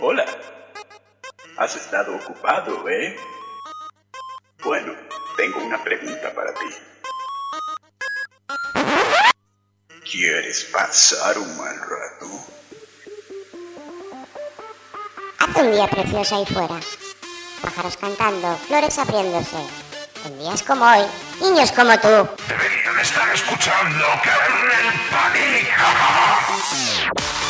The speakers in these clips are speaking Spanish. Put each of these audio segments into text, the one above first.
Hola. Has estado ocupado, ¿eh? Bueno, tengo una pregunta para ti. ¿Quieres pasar un mal rato? Hace un día precioso ahí fuera. Pájaros cantando, flores abriéndose. En días como hoy, niños como tú. Deberían estar escuchando Kernel Panic.「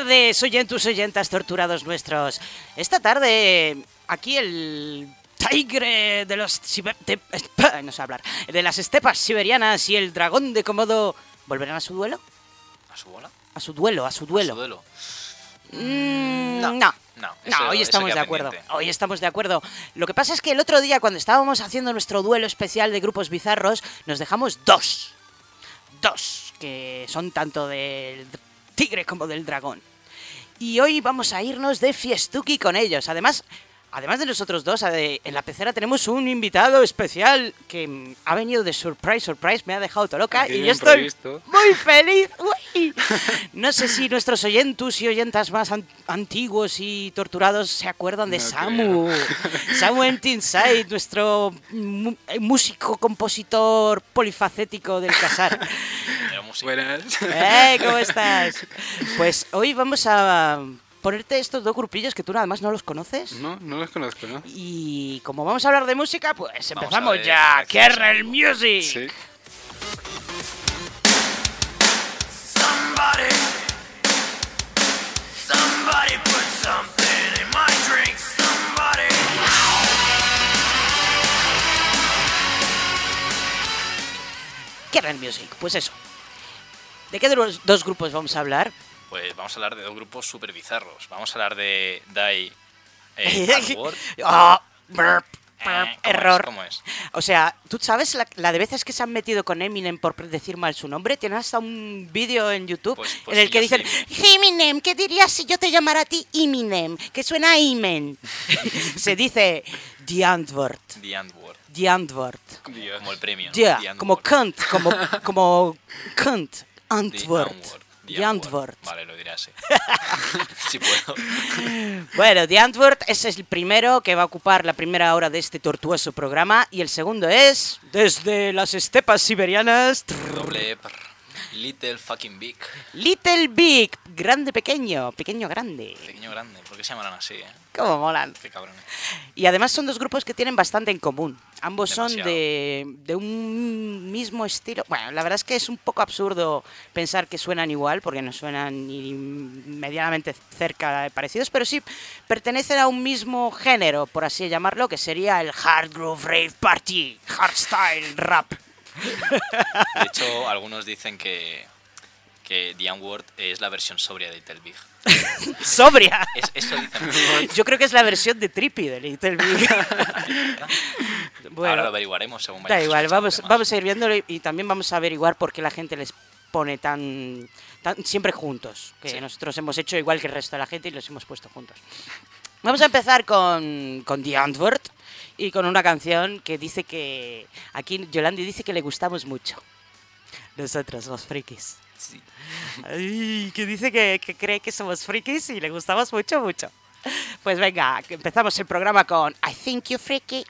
Tardes, oyentus, oyentas torturados nuestros. Esta tarde, aquí el tigre de los... de- esp- no sé hablar. De las estepas siberianas y el dragón de Komodo... ¿Volverán a su duelo? ¿A su bola? A su duelo, a su duelo. ¿A su duelo? Mm, no. no. No, No, hoy estamos de acuerdo. pendiente. Hoy estamos de acuerdo. Lo que pasa es que el otro día, cuando estábamos haciendo nuestro duelo especial de grupos bizarros, nos dejamos dos. Dos, que son tanto del tigre como del dragón. Y hoy vamos a irnos de fiestuki con ellos. Además, además de nosotros dos, en la pecera tenemos un invitado especial que ha venido de surprise, surprise, me ha dejado todo loca Aquí y yo estoy muy feliz. Uy. No sé si nuestros oyentus y oyentas más an- antiguos y torturados se acuerdan de No Samu. Samu Entinside, nuestro eh, músico, compositor polifacético del casar. Buenas. ¡Eh! ¿Cómo estás? Pues hoy vamos a ponerte estos dos grupillos que tú nada más no los conoces. No, no los conozco, ¿no? Y como vamos a hablar de música, pues Vamos empezamos ver ya. ¡Kernel. Music! Sí. Somebody, somebody put something in my drink. Somebody. Kernel Music, pues eso. ¿De qué de los dos grupos vamos a hablar? Pues vamos a hablar de dos grupos súper bizarros. Vamos a hablar de Die eh, Hardware. Ah, burp, Eh, burp, ¿cómo es? error. ¿Cómo es? O sea, ¿tú sabes la, la de veces que se han metido con Eminem por decir mal su nombre? Tienen hasta un vídeo en YouTube Pues- pues en el sí, que dicen. Eminem, ¿qué dirías si yo te llamara a ti Eminem? Que suena a Imen. se dice The Antwoord. The Antwoord. The Antwoord. Dios. Como el premio. ¿no? Yeah, The como. Kant, como, como Antwoord. Antwoord. The Antwoord. Vale, lo diré así. si puedo. Bueno, The Antwoord es el primero que va a ocupar la primera hora de este tortuoso programa y el segundo es Desde las estepas siberianas. Doble prr. Little fucking big. Little Big, grande pequeño, pequeño grande. Pequeño grande. ¿Por qué se llamarán así, eh? Cómo molan. Qué cabrones. Y además son dos grupos que tienen bastante en común. Ambos son Demasiado. de, de un mismo estilo. Bueno, la verdad es que es un poco absurdo pensar que suenan igual, porque no suenan ni medianamente cerca de parecidos, pero sí pertenecen a un mismo género, por así llamarlo, que sería el Hard Groove Rave Party, Hardstyle Rap. De hecho, algunos dicen que, que The Antwoord es la versión sobria de Little Big. ¡Sobria! Es, eso dicen. Yo creo que es la versión de Trippy de Little Big. Ahora lo averiguaremos según Da igual, vamos, vamos a ir viéndolo y, y también vamos a averiguar por qué la gente les pone tan, tan siempre juntos. Que Sí. nosotros hemos hecho igual que el resto de la gente y los hemos puesto juntos. Vamos a empezar con, con The Antwoord y con una canción que dice que. Aquí Yolandi dice que le gustamos mucho. Nosotros, los frikis. Sí. Ay, que dice que, que cree que somos frikis y le gustamos mucho, mucho. Pues venga, empezamos el programa con I Think You Freaky.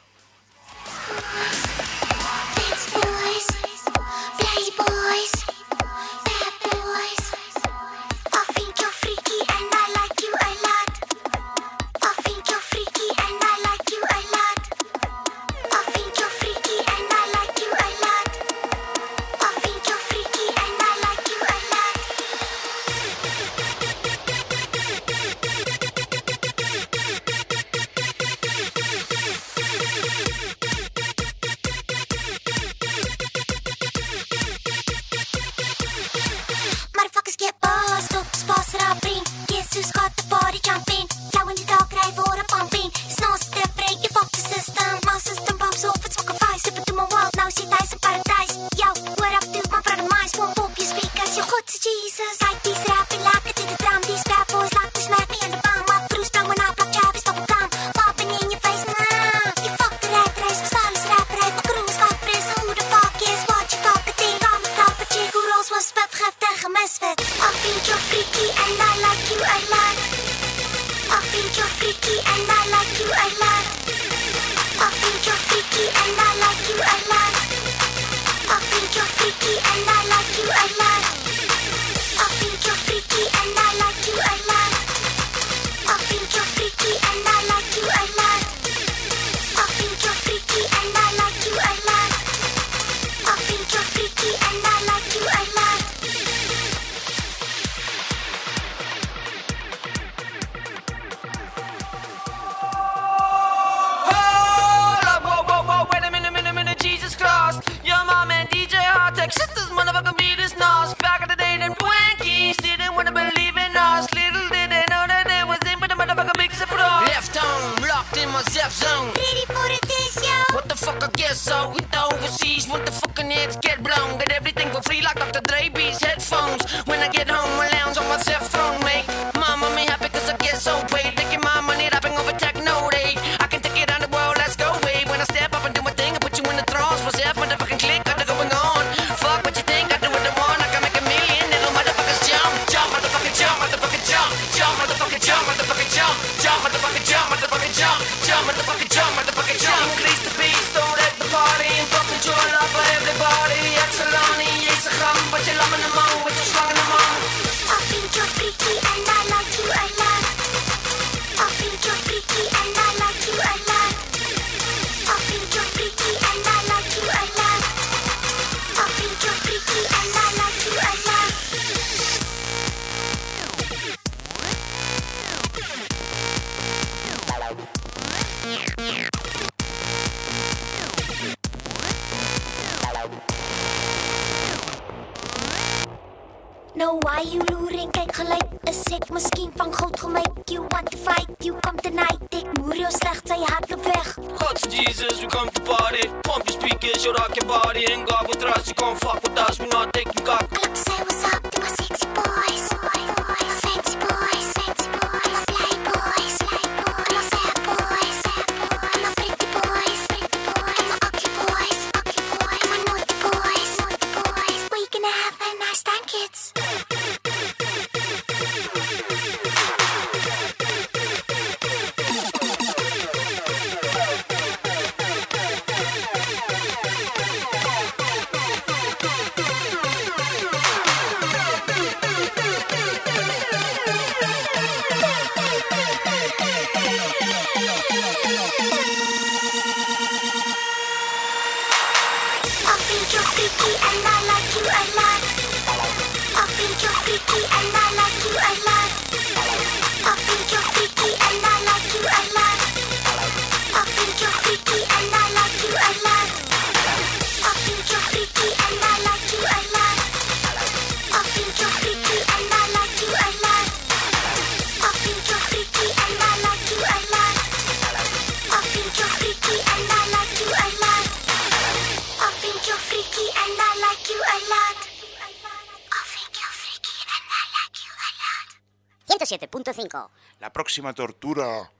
próxima tortura.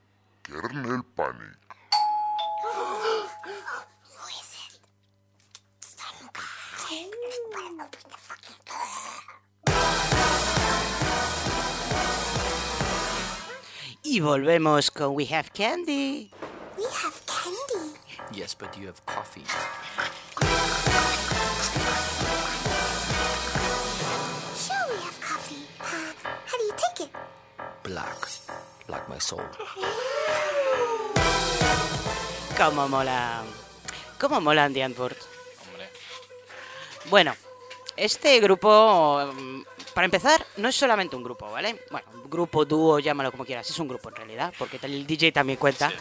Kernel Panic. Y volvemos con We Have Candy. We have candy. Yes, but you have coffee. paso. ¿Cómo mola? ¿Cómo mola Andy Antwoord? Bueno, este grupo, mm, para empezar, no es solamente un grupo, ¿vale? Bueno, grupo, dúo, llámalo como quieras, es un grupo en realidad, porque el DJ también cuenta.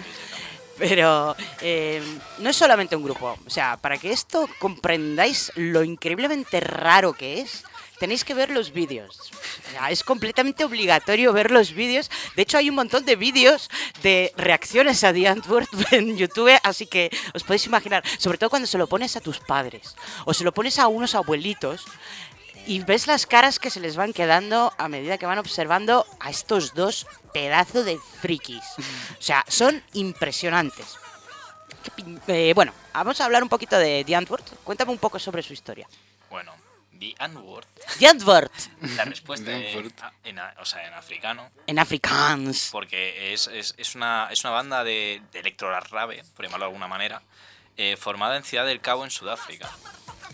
Pero eh, no es solamente un grupo, o sea, para que esto comprendáis lo increíblemente raro que es, tenéis que ver los vídeos. Es completamente obligatorio ver los vídeos. De hecho, hay un montón de vídeos de reacciones a The Antwoord en YouTube, así que os podéis imaginar, sobre todo cuando se lo pones a tus padres o se lo pones a unos abuelitos y ves las caras que se les van quedando a medida que van observando a estos dos pedazos de frikis. O sea, son impresionantes. Eh, bueno, vamos a hablar un poquito de The Antwoord. Cuéntame un poco sobre su historia. Bueno, The N-word. Yadvort, La respuesta The en, en a- o sea, en africano. en Afrikaans. Porque es, es, es una, es una banda de, de electro rave, por llamarlo de alguna manera, eh, formada en Ciudad del Cabo, en Sudáfrica,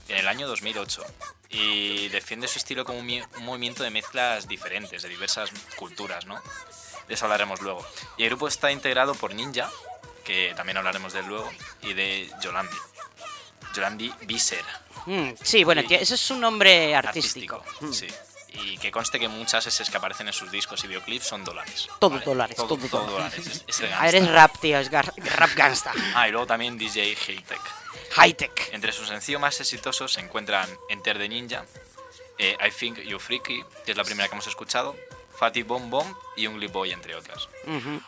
en el año 2008. Y defiende su estilo como un, un movimiento de mezclas diferentes, de diversas culturas, ¿no? De eso hablaremos luego. Y el grupo está integrado por Ninja, que también hablaremos de él luego, y de Yolandi. Yolandi Visser. Mm, sí, bueno, que eso es un nombre artístico. Mm. Sí. Y que conste que muchas S que aparecen en sus discos y videoclips son dólares. Todo dólares, todo todo dólares. dólares. Es, es Ah, eres gangsta. rap, tío, es gar- rap gangsta. Ah, y luego también DJ Hightech. High tech. Entre sus sencillos más exitosos se encuentran Enter the Ninja, eh, I Think You Freaky, que es la primera que hemos escuchado, Fatty Bomb Bomb y Ugly Boy, entre otras. Ujú.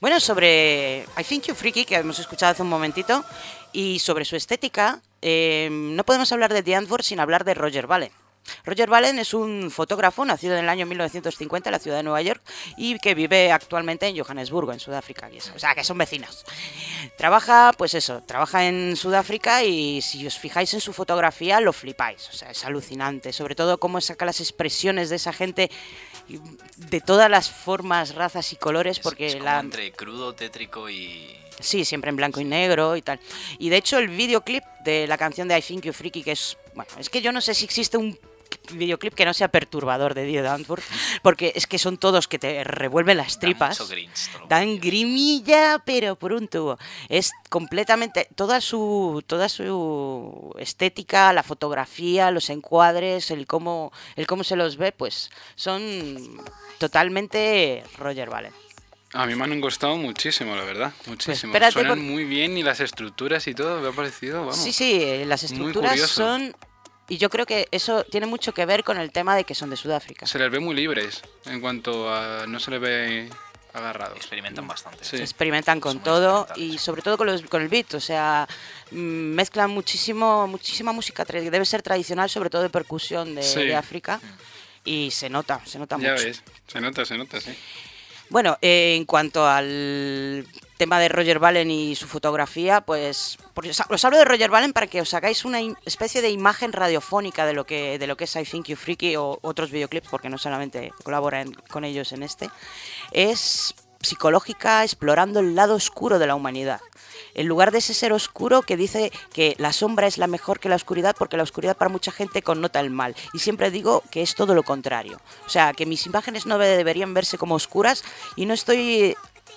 Bueno, sobre I Think You Freaky, que hemos escuchado hace un momentito, y sobre su estética, eh, no podemos hablar de The sin hablar de Roger Ballen. Roger Ballen es un fotógrafo nacido en el año 1950 en la ciudad de Nueva York y que vive actualmente en Johannesburgo, en Sudáfrica. y. O sea, que son vecinos. Trabaja, pues eso, trabaja en Sudáfrica y si os fijáis en su fotografía lo flipáis. O sea, es alucinante. Sobre todo cómo saca las expresiones de esa gente de todas las formas, razas y colores, Es- porque es como la... entre crudo, tétrico y... Sí, siempre en blanco y negro y tal. Y de hecho el videoclip de la canción de I Think You Freaky, que es... Bueno, es que yo no sé si existe un videoclip que no sea perturbador de Die Danforth, porque es que son todos que te revuelven las da tripas. grinch, Dan que- grimilla, pero por un tubo. Es completamente toda su toda su estética, la fotografía, los encuadres, el cómo el cómo se los ve, pues son totalmente Roger Ballen. A mí me han gustado muchísimo, la verdad. Muchísimo. espérate, Suenan por- muy bien y las estructuras y todo me ha parecido, vamos. Sí, sí, eh, las estructuras son y yo creo que eso tiene mucho que ver con el tema de que son de Sudáfrica. Se les ve muy libres en cuanto a... no se les ve agarrados. Experimentan bastante. Sí. experimentan con Son todo y sobre todo con, los- con el beat, o sea, mm, mezclan muchísimo, muchísima música que debe ser tradicional, sobre todo de percusión de, Sí. de África. Y se nota, se nota Ya mucho. ves, se nota, se nota, sí. Bueno, eh, en cuanto al tema de Roger Ballen y su fotografía, pues os, hablo de Roger Ballen para que os hagáis una especie de imagen radiofónica de lo que de lo que es I Think You Freaky o otros videoclips, porque no solamente colaboran con ellos en este. Es psicológica explorando el lado oscuro de la humanidad. En lugar de ese ser oscuro que dice que la sombra es la mejor que la oscuridad porque la oscuridad para mucha gente connota el mal. Y siempre digo que es todo lo contrario. O sea, que mis imágenes no deberían verse como oscuras y no estoy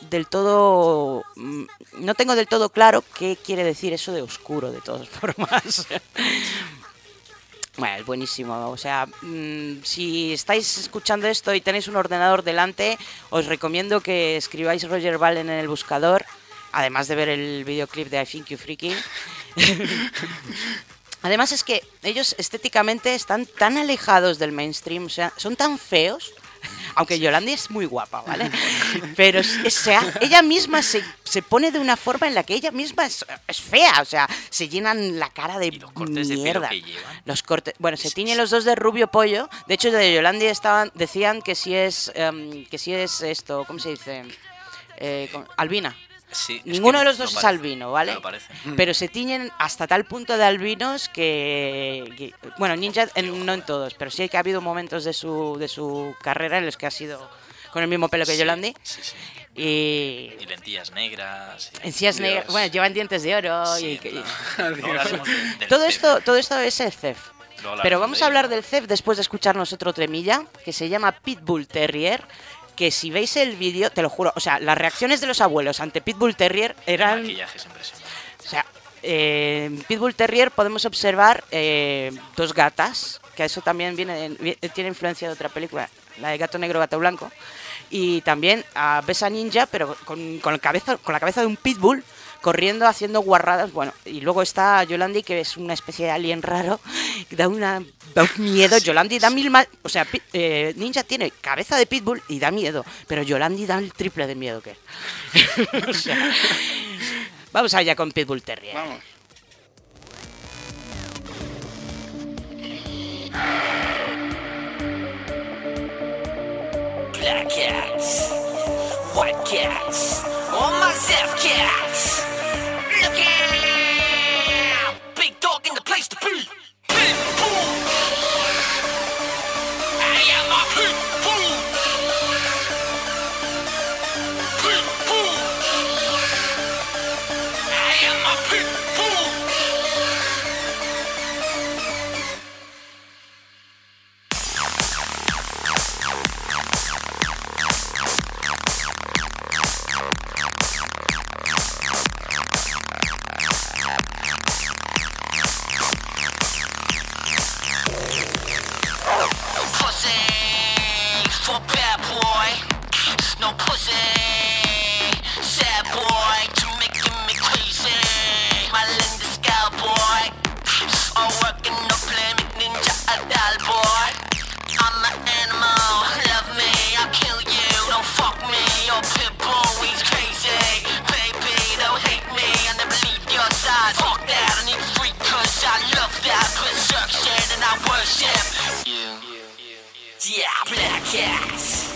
del todo... mm, No tengo del todo claro qué quiere decir eso de oscuro, de todas formas. Bueno, es buenísimo. O sea, mm, si estáis escuchando esto y tenéis un ordenador delante, os recomiendo que escribáis Roger Ballen en el buscador, además de ver el videoclip de I Think You Freaky. Además es que ellos estéticamente están tan alejados del mainstream, o sea, son tan feos. Aunque Yolandi es muy guapa, ¿vale? Pero o sea, ella misma se, se pone de una forma en la que ella misma es, es fea, o sea, se llenan la cara de Y los cortes de pelo mierda. que llevan. Los cortes, bueno, se tiñen los dos de rubio pollo. De hecho, de Yolandi estaban, decían que si es, em, que si es esto, ¿cómo se dice? Eh, con- albina. Sí, es Ninguno de los no dos es parece, albino, ¿vale? no parece. Pero se tiñen hasta tal punto de albinos que, que- bueno, Ninja en- no en todos, pero sí que ha habido momentos de su de su carrera en los que ha sido con el mismo pelo que Sí, Yolandi Sí, sí. y Y lentillas negras. y- encías negras, bueno, llevan dientes de oro Sí, y, todo esto todo esto es el CEF. Pero vamos a hablar del CEF después de escucharnos otro tremilla que se llama Pitbull Terrier. Que si veis el vídeo, te lo juro, o sea, las reacciones de los abuelos ante Pitbull Terrier eran. maquillaje es impresionante. O sea, eh, en Pitbull Terrier podemos observar eh, dos gatas, que eso también viene, vi- tiene influencia de otra película, la de Gato Negro, Gato Blanco. Y también a Besa Ninja, pero con, con, el cabeza, con la cabeza de un Pitbull, corriendo, haciendo guarradas. Bueno, y luego está Yolandi, que es una especie de alien raro, que da, una, da un miedo. Yolandi da mil más. O sea, eh, Ninja tiene cabeza de Pitbull y da miedo, pero Yolandi da el triple de miedo que él. O sea, vamos allá con Pitbull Terrier. Vamos. Black cats, white cats, all my Zeph cats. Yeah, black cats,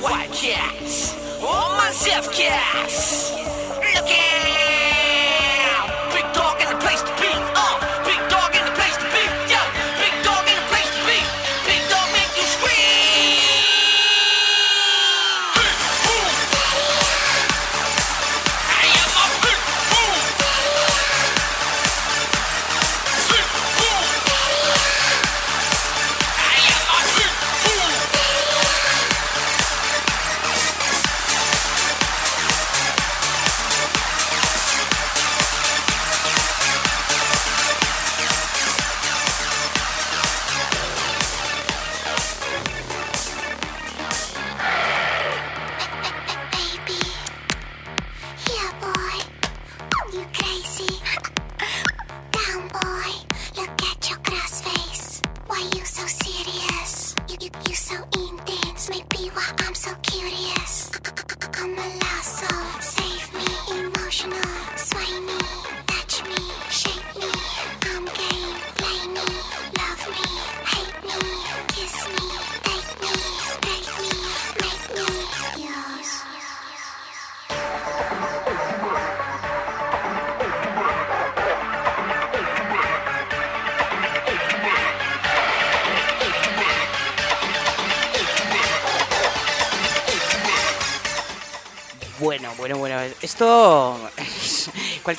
white cats, all myself cats. Look out!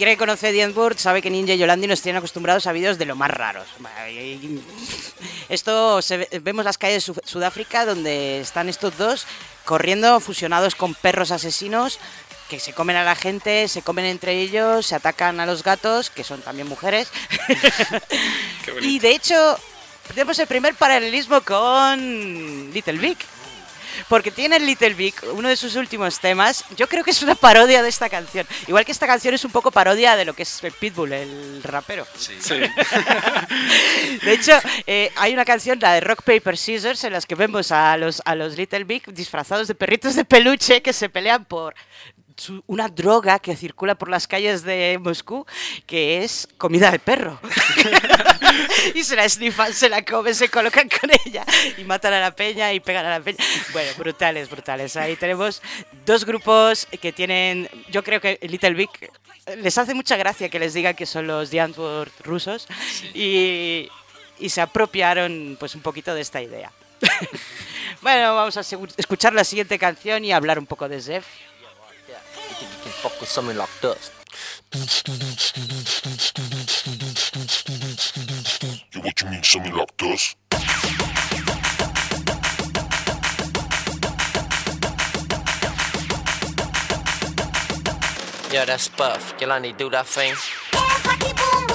Cualquiera que conoce Endward sabe que Ninja y Yolandi nos tienen acostumbrados a vídeos de lo más raros. Esto se ve- vemos las calles de Su- Sudáfrica donde están estos dos corriendo fusionados con perros asesinos que se comen a la gente, se comen entre ellos, se atacan a los gatos, que son también mujeres. Qué y de hecho, tenemos el primer paralelismo con Little Big. Porque tiene Little Big, uno de sus últimos temas, yo creo que es una parodia de esta canción. Igual que esta canción es un poco parodia de lo que es el Pitbull, el rapero. Sí. Sí. De hecho, eh, hay una canción, la de Rock Paper Scissors, en las que vemos a los, a los Little Big disfrazados de perritos de peluche que se pelean por una droga que circula por las calles de Moscú, que es comida de perro. y se la snifan, se la comen, se colocan con ella y matan a la peña y pegan a la peña. Bueno, brutales, brutales. Ahí tenemos dos grupos que tienen, yo creo que Little Big les hace mucha gracia que les digan que son los Antwoord rusos y, y se apropiaron pues un poquito de esta idea. bueno, vamos a escuchar la siguiente canción y hablar un poco de Zef. Fuck with something like this? Yo, what you mean, something like this? Yeah, that's Buff. Yolandi, do that thing. Yeah,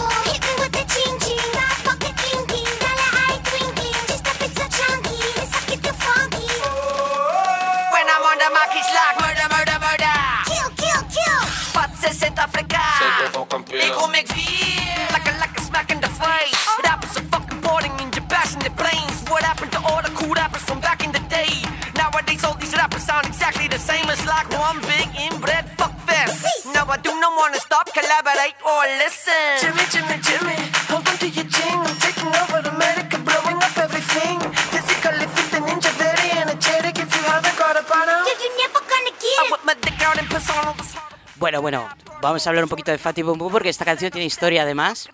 Say the computer. They gon' make feel like a like a smack in the face. Oh. Rappers are fucking boring in your bash in the brains. What happened to all the cool rappers from back in the day? Nowadays all these rappers sound exactly the same. It's like one big inbred fuck fest. No, I do not wanna stop, collaborate or listen. Jimmy, Jimmy, Jimmy, hold on to your chin. I'm taking over America, blowing up everything. Physically fit the ninja, very energetic. If you haven't got a banner, Yeah, you never gonna I get it. I whip my dick out in persona. Bueno, bueno, vamos a hablar un poquito de Fatty Boom porque esta canción tiene historia además.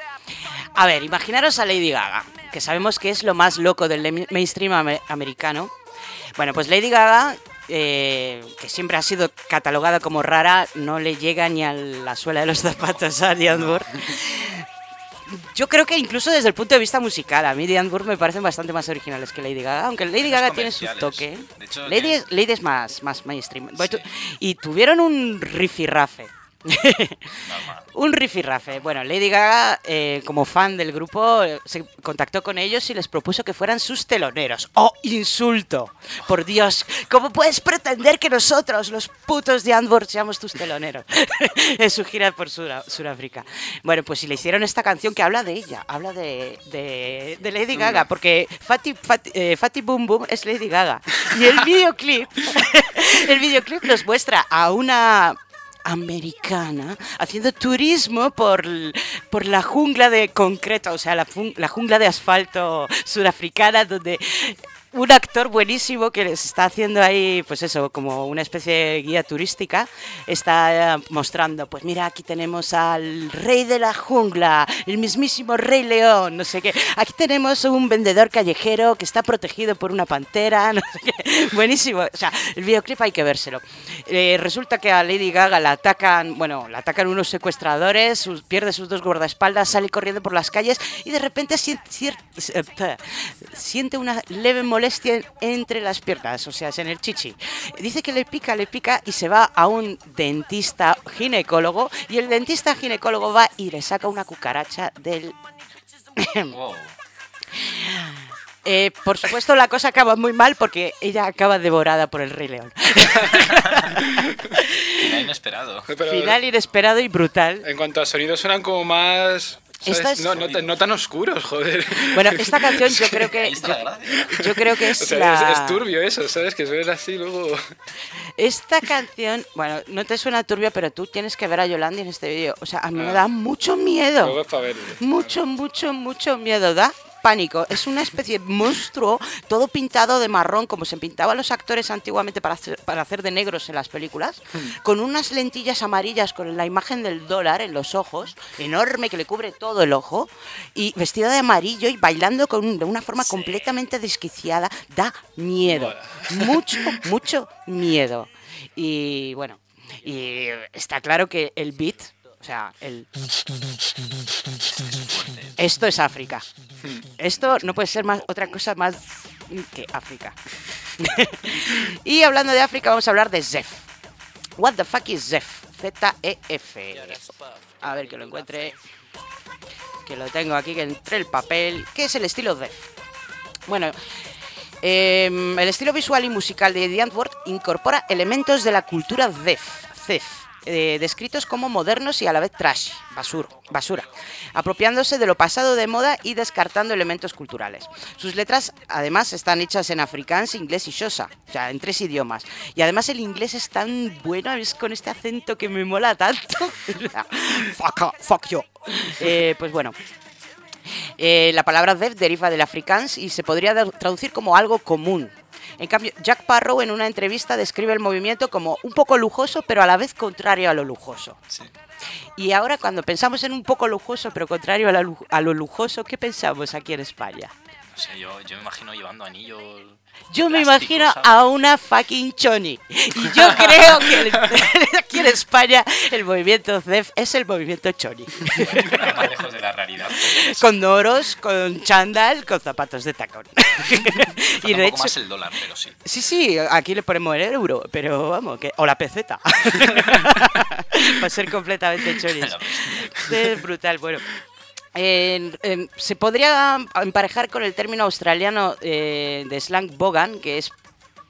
A ver, imaginaros a Lady Gaga, que sabemos que es lo más loco del mainstream ame- americano. Bueno, pues Lady Gaga, eh, que siempre ha sido catalogada como rara, no le llega ni a la suela de los zapatos a Moore. Yo creo que incluso desde el punto de vista musical, a mí Diane Moore me parecen bastante más originales que Lady Gaga, aunque Lady Gaga tiene su toque. De hecho, Lady, es, Lady es más, más mainstream. Y tuvieron un rifirrafe Un rifirrafe. Bueno, Lady Gaga, eh, como fan del grupo, eh, se contactó con ellos y les propuso que fueran sus teloneros. ¡Oh, insulto! Por Dios, ¿cómo puedes pretender que nosotros, los putos de Antwerp, seamos tus teloneros? en su gira por Sura- Sudáfrica. Bueno, pues si le hicieron esta canción que habla de ella, habla de, de- de Lady Gaga, porque Fatty, Fatty, eh, Fatty Boom Boom es Lady Gaga. Y el videoclip, el videoclip nos muestra a una americana haciendo turismo por, por la jungla de concreto, o sea, la, la jungla de asfalto surafricana, donde un actor buenísimo que les está haciendo ahí, pues eso, como una especie de guía turística, está eh, mostrando, pues mira, aquí tenemos al rey de la jungla, el mismísimo rey león, no sé qué. Aquí tenemos un vendedor callejero que está protegido por una pantera, no sé qué. Buenísimo. O sea, el videoclip hay que vérselo. Eh, resulta que a Lady Gaga la atacan, bueno, la atacan unos secuestradores, sus- pierde sus dos guardaespaldas, sale corriendo por las calles y de repente sien- cier- eh, siente una leve molestia entre las piernas, o sea, es en el chichi. Dice que le pica, le pica y se va a un dentista ginecólogo y el dentista ginecólogo va y le saca una cucaracha del Wow. Eh, por supuesto, la cosa acaba muy mal porque ella acaba devorada por el Rey León. Final inesperado. Pero Final inesperado y brutal. En cuanto a sonido, suenan como más. ¿Sabes? Esta es- No, no, tan- no tan oscuros, joder. Bueno, esta canción yo creo que yo, creo que es O sea, la es, es turbio eso, ¿sabes? Que suena así luego. esta canción, bueno, no te suena turbio, pero tú tienes que ver a Yolandi en este vídeo. O sea, a mí me Ah. da mucho miedo. Luego es para verlo. Mucho, mucho, mucho miedo. Da pánico. Es una especie de monstruo, todo pintado de marrón, como se pintaban los actores antiguamente para hacer, para hacer de negros en las películas, con unas lentillas amarillas con la imagen del dólar en los ojos, enorme que le cubre todo el ojo, y vestida de amarillo y bailando con de una forma completamente desquiciada. Da miedo. Mucho, mucho miedo. Y bueno, y está claro que el beat, o sea, el... Esto es África. Esto no puede ser más otra cosa más que África. y hablando de África, vamos a hablar de Zef. What the fuck is Zef? Z-E-F. A ver que lo encuentre. Que lo tengo aquí, que entre el papel. ¿Qué es el estilo Zef? Bueno, em, el estilo visual y musical de The Antwoord incorpora elementos de la cultura Zef, Zef, eh, descritos como modernos y a la vez trash, basura, basura, apropiándose de lo pasado de moda y descartando elementos culturales. Sus letras, además, están hechas en afrikaans, inglés y xosa, o sea, en tres idiomas. Y además el inglés es tan bueno, es con este acento que me mola tanto. fuck, fuck you. Eh, pues bueno, eh, la palabra Zef deriva del afrikaans y se podría traducir como algo común. En cambio, Jack Parrow en una entrevista describe el movimiento como un poco lujoso, pero a la vez contrario a lo lujoso. Sí. Y ahora, cuando pensamos en un poco lujoso, pero contrario a, la lu- a lo lujoso, ¿qué pensamos aquí en España? Sé, yo, yo me imagino llevando anillos. Yo me imagino ¿sabes? a una fucking choni. Y yo creo que el- aquí en España el movimiento ZEF es el movimiento choni. Más lejos de la realidad. Con noros, con chándal, con zapatos de tacón. y de hecho, más el dólar, pero sí. sí, sí, aquí le ponemos el euro, pero vamos, que, o la peseta. Para ser completamente chonis. Es brutal, bueno. Se podría emparejar con el término australiano eh, de slang bogan, que es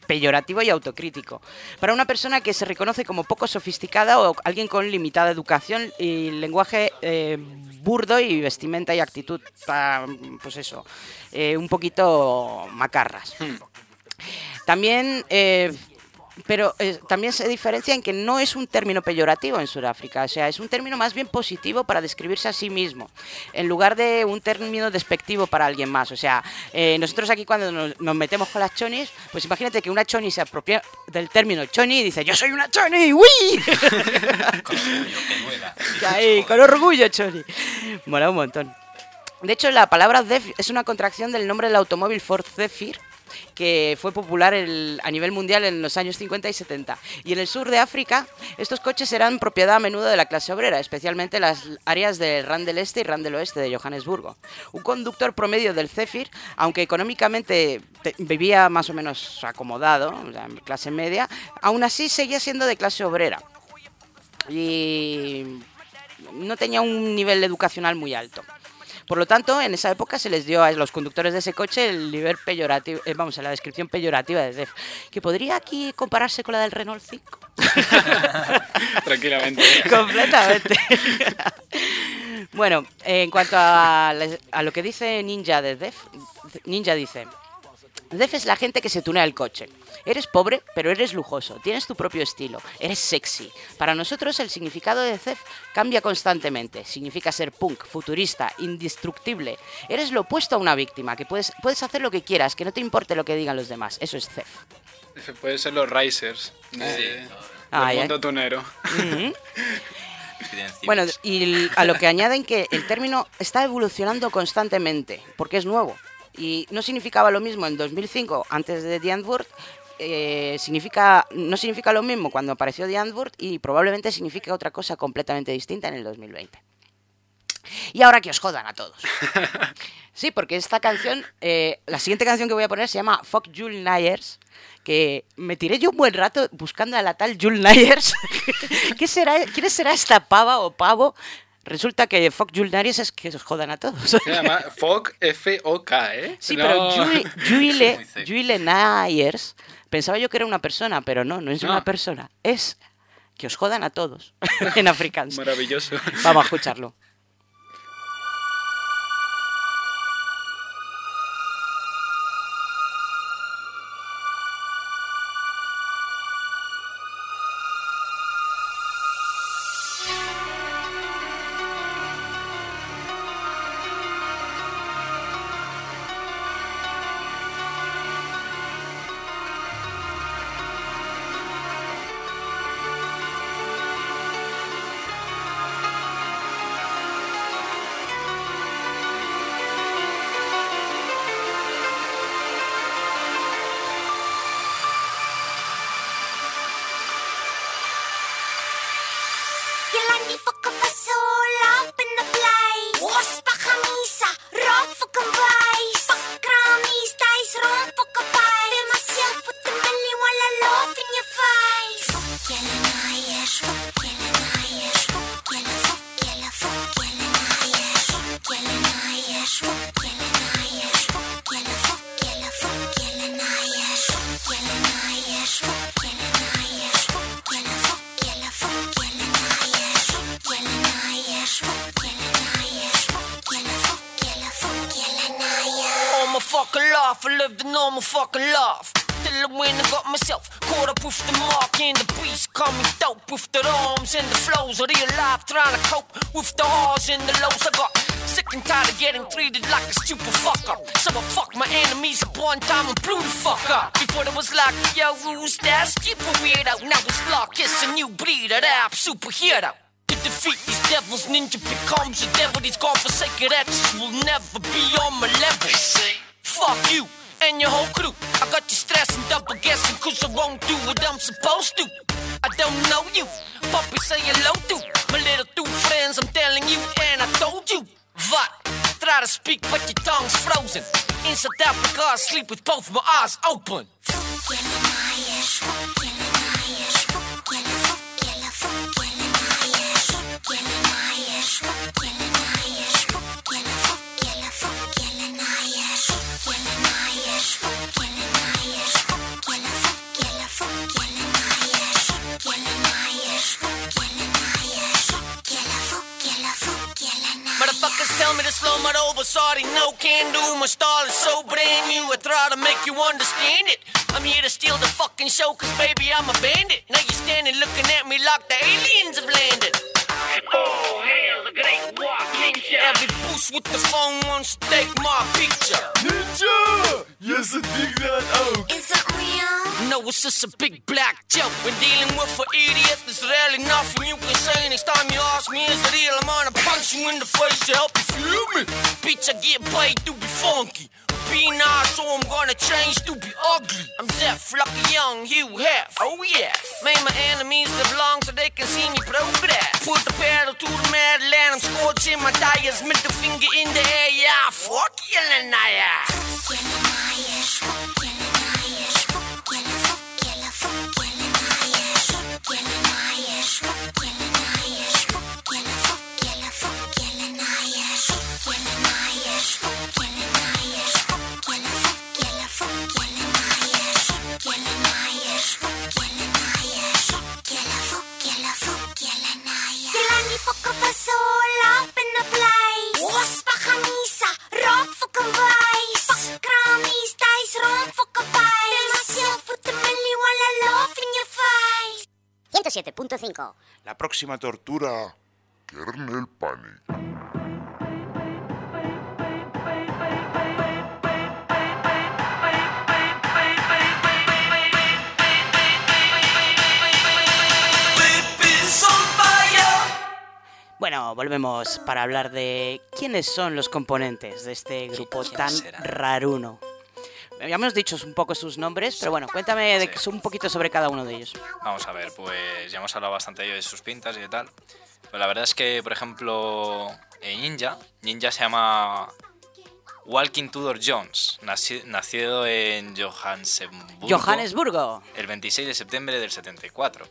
peyorativo y autocrítico. Para una persona que se reconoce como poco sofisticada o alguien con limitada educación y lenguaje eh, burdo y vestimenta y actitud, pues eso, eh, un poquito macarras. También, eh, pero eh, también se diferencia en que no es un término peyorativo en Sudáfrica, o sea, es un término más bien positivo para describirse a sí mismo, en lugar de un término despectivo para alguien más. O sea, eh, nosotros aquí cuando nos, nos metemos con las chonis, pues imagínate que una choni se apropia del término choni y dice, yo soy una choni, ¡uy! Con orgullo, que duela. Ahí, con orgullo, Choni. Mola un montón. De hecho, la palabra Zephyr es una contracción del nombre del automóvil Ford Zephyr, que fue popular a nivel mundial en los años 50 y 70. Y en el sur de África, estos coches eran propiedad a menudo de la clase obrera, especialmente las áreas de Rand del Este y Rand del Oeste de Johannesburgo. Un conductor promedio del Zephyr, aunque económicamente te- vivía más o menos acomodado, clase media, aún así seguía siendo de clase obrera. y no tenía un nivel educacional muy alto. Por lo tanto, en esa época se les dio a los conductores de ese coche el nivel peyorativo, eh, vamos, a la descripción peyorativa de DEF, que podría aquí compararse con la del Renault 5. Tranquilamente. Completamente. bueno, en cuanto a, a lo que dice Ninja de Def, Ninja dice, Def es la gente que se tunea el coche. Eres pobre, pero eres lujoso. Tienes tu propio estilo. Eres sexy. Para nosotros el significado de Def cambia constantemente. Significa ser punk, futurista, indestructible. Eres lo opuesto a una víctima, que puedes, puedes hacer lo que quieras, que no te importe lo que digan los demás. Eso es Def. Puede ser los Risers de, del Ay, mundo tunero. Cibes. Bueno, y a lo que añaden que el término está evolucionando constantemente, porque es nuevo. Y no significaba lo mismo en 2005, antes de The Antwoord, eh, significa, no significa lo mismo cuando apareció The Antwoord y probablemente significa otra cosa completamente distinta en el 2020. Y ahora que os jodan a todos. Sí, porque esta canción, eh, la siguiente canción que voy a poner se llama Fuck Jules Nyers, que me tiré yo un buen rato buscando a la tal Jules Nyers. ¿Qué será, ¿Quién será esta pava o pavo? Resulta que Fuck Jules Nyers es que os jodan a todos. Se llama Fog F-O-K, ¿eh? Sí, No- pero Jules, Jules, Nyers, pensaba yo que era una persona, pero no, no es No. una persona, es que os jodan a todos en afrikaans. Maravilloso. Vamos a escucharlo. 107.5. La próxima tortura, Kernel Panic. Bueno, volvemos para hablar de quiénes son los componentes de este grupo tan raruno. Ya hemos dicho un poco sus nombres, pero bueno, cuéntame de- Sí. un poquito sobre cada uno de ellos. Vamos a ver, pues ya hemos hablado bastante de sus pintas y de tal. Pero la verdad es que, por ejemplo, eh, Ninja, Ninja se llama Walking Tudor Jones, naci- nacido en Johannesburgo, Johannesburgo. el 26 de septiembre del 74.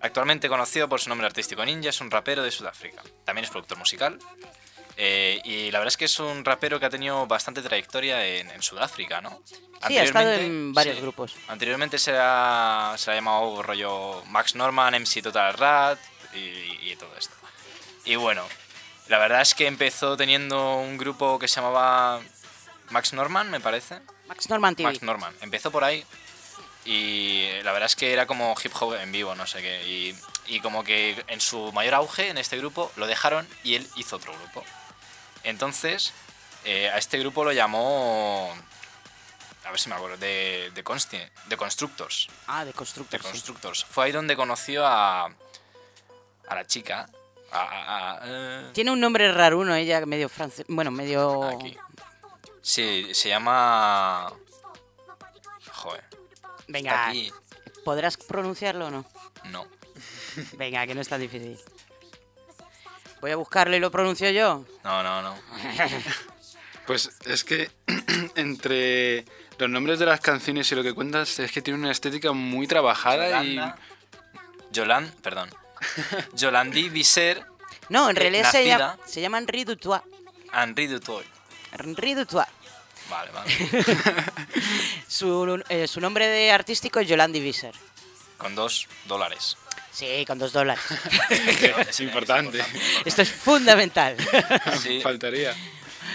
Actualmente conocido por su nombre artístico Ninja, es un rapero de Sudáfrica. También es productor musical. Eh, y la verdad es que es un rapero que ha tenido bastante trayectoria en, en Sudáfrica, ¿no? Sí, ha estado en varios sí. grupos. Anteriormente se ha, se ha llamado rollo Max Norman, MC Total Rat y, y todo esto. Y bueno, la verdad es que empezó teniendo un grupo que se llamaba Max Norman, me parece. Max Norman TV. Max Norman. Empezó por ahí y la verdad es que era como hip hop en vivo, no sé qué. Y, y como que en su mayor auge en este grupo lo dejaron y él hizo otro grupo. Entonces, eh, a este grupo lo llamó... A ver si me acuerdo, de, de, Consti- de Constructors. Ah, de De Constructor. sí. Constructors. Fue ahí donde conoció a, a la chica. A, a- a- eh, Tiene un nombre raruno, ella medio francés. Bueno, medio. aquí. Sí, se llama... Joder. Venga, Aquí. ¿podrás pronunciarlo o no? No. Venga, que no es tan difícil. Voy a buscarlo y lo pronuncio yo. No, no, no. Pues es que entre los nombres de las canciones y lo que cuentas es que tiene una estética muy trabajada y Yolanda. Yolan, perdón. Yolandi Visser No, en Eh, realidad se, llama, se llaman Henri Dutois. Henri Dutoy. Henri Dutois. Vale, vale. Su, eh, su nombre de artístico es Yolandi Visser. Con dos dólares. Sí, con dos dólares. es importante. Esto es fundamental. Sí. Faltaría.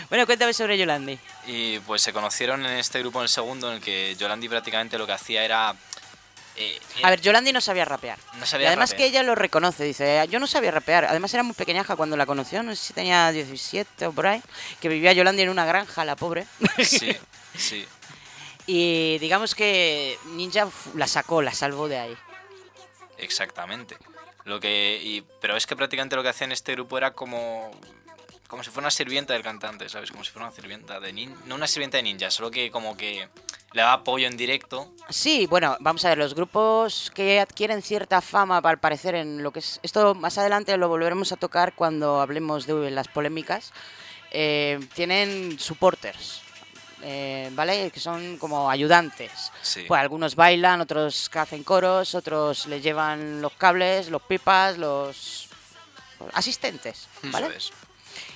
bueno, cuéntame sobre Yolandi. Y pues se conocieron en este grupo en el segundo, en el que Yolandi prácticamente lo que hacía era. eh, A ver, Yolandi no sabía rapear. No Y sabía además rapear. que ella lo reconoce, dice, yo no sabía rapear. Además era muy pequeñaja cuando la conoció, no sé si tenía 17 o por ahí, que vivía Yolandi en una granja, la pobre. Sí, sí. y digamos que Ninja la sacó, la salvó de ahí. Exactamente. Lo que. Pero es que prácticamente lo que hacía en este grupo era como. Como si fuera una sirvienta del cantante, ¿sabes? Como si fuera una sirvienta de ninja. No una sirvienta de ninja, solo que como que le daba apoyo en directo. Sí, bueno, vamos a ver, los grupos que adquieren cierta fama, al parecer, en lo que es... Esto más adelante lo volveremos a tocar cuando hablemos de las polémicas. eh, tienen supporters, eh, ¿vale? Que son como ayudantes. Sí. Pues algunos bailan, otros que hacen coros, otros les llevan los cables, los pipas, los asistentes, ¿vale? Eso es.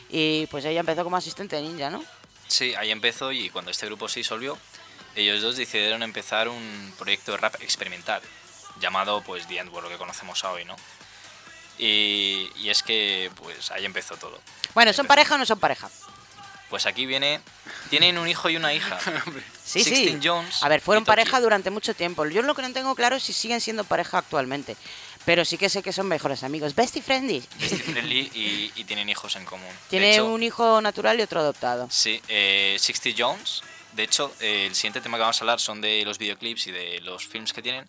Y pues ella empezó como asistente de ninja, ¿no? Sí, ahí empezó y cuando este grupo se disolvió, ellos dos decidieron empezar un proyecto de rap experimental llamado pues The End, lo que conocemos hoy, ¿no? Y, y es que pues ahí empezó todo. Bueno, ¿son pareja o no son pareja? Pues aquí viene, tienen un hijo y una hija. Sí, sí. Sixteen Jones A ver, fueron pareja durante mucho tiempo. Yo lo que no tengo claro es si siguen siendo pareja actualmente. Pero sí que sé que son mejores amigos. Bestie friendly. Steve Friendly y, y tienen hijos en común. Tiene hecho, un hijo natural y otro adoptado. Sí, eh, Sixty Jones. De hecho, eh, el siguiente tema que vamos a hablar son de los videoclips y de los films que tienen.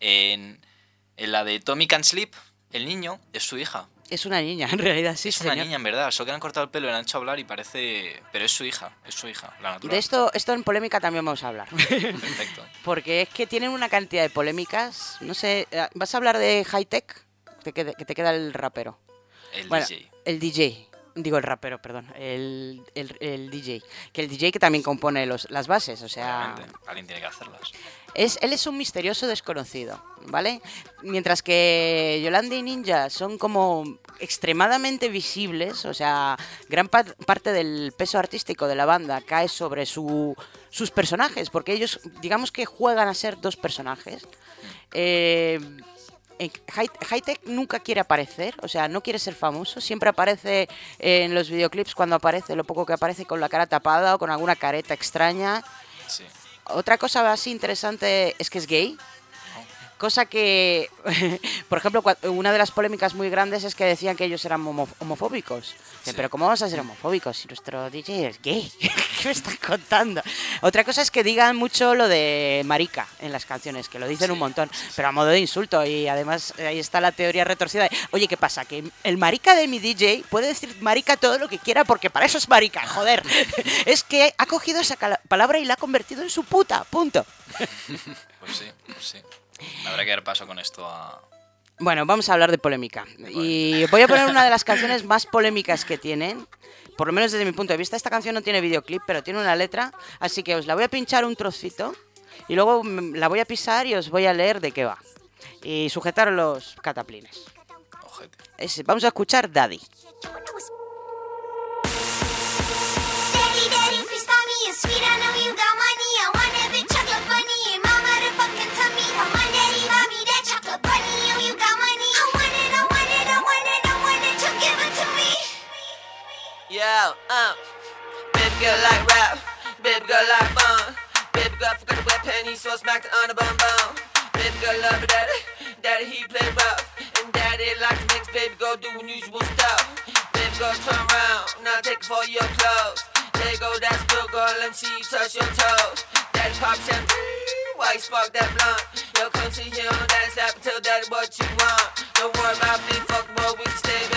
En, en la de Tommy Can Sleep, el niño es su hija. Es una niña, en realidad, sí, es señor. una niña, en verdad. Solo que le han cortado el pelo y le han hecho hablar y parece... Pero es su hija, es su hija, la natural. De esto, esto en polémica también vamos a hablar. Perfecto. Porque es que tienen una cantidad de polémicas. No sé, eh, ¿vas a hablar de high tech? Que te, que te queda el rapero. El Bueno, DJ. El DJ. Digo el rapero, perdón. El, el- el DJ. Que el DJ que también compone los, las bases. O sea, alguien tiene que hacerlas. Es, él es un misterioso desconocido, ¿vale? Mientras que Yolanda y Ninja son como extremadamente visibles, o sea, gran pa- parte del peso artístico de la banda cae sobre su, sus personajes, porque ellos, digamos que juegan a ser dos personajes. Eh, Hightech nunca quiere aparecer, o sea, no quiere ser famoso, siempre aparece en los videoclips cuando aparece, lo poco que aparece con la cara tapada o con alguna careta extraña. Sí. Otra cosa así interesante es que es gay. Cosa que, por ejemplo, una de las polémicas muy grandes es que decían que ellos eran homo- homofóbicos. Pero ¿cómo vamos a ser homofóbicos si nuestro DJ es gay? ¿Qué me estás contando? Otra cosa es que digan mucho lo de marica en las canciones, que lo dicen un montón, pero a modo de insulto. Y además eh, ahí está la teoría retorcida. de, Oye, ¿qué pasa? Que el marica de mi DJ puede decir marica todo lo que quiera porque para eso es marica, joder. es que ha cogido esa palabra y la ha convertido en su puta, punto. Pues sí, pues sí. Habrá que dar paso con esto a... Bueno, vamos a hablar de polémica. Y voy a poner una de las canciones más polémicas que tienen. Por lo menos desde mi punto de vista, esta canción no tiene videoclip, pero tiene una letra. Así que os la voy a pinchar un trocito y luego mm, la voy a pisar y os voy a leer de qué va. Y sujetar los cataplines. Es- vamos a escuchar Daddy. Daddy, daddy, Uh, baby girl like rap, baby girl like fun, baby girl forgot to wear panties, so smacked on the bum bum. Baby girl love daddy, daddy he play rough, and daddy like to mix, baby girl do unusual stuff. Baby girl turn around, now take all your clothes. There go, that's good girl, let me see you touch your toes. Daddy pop champagne, why you spark that blunt? Yo, come see him, daddy slap and tell daddy what you want. Don't worry about me, fuck world, we can stay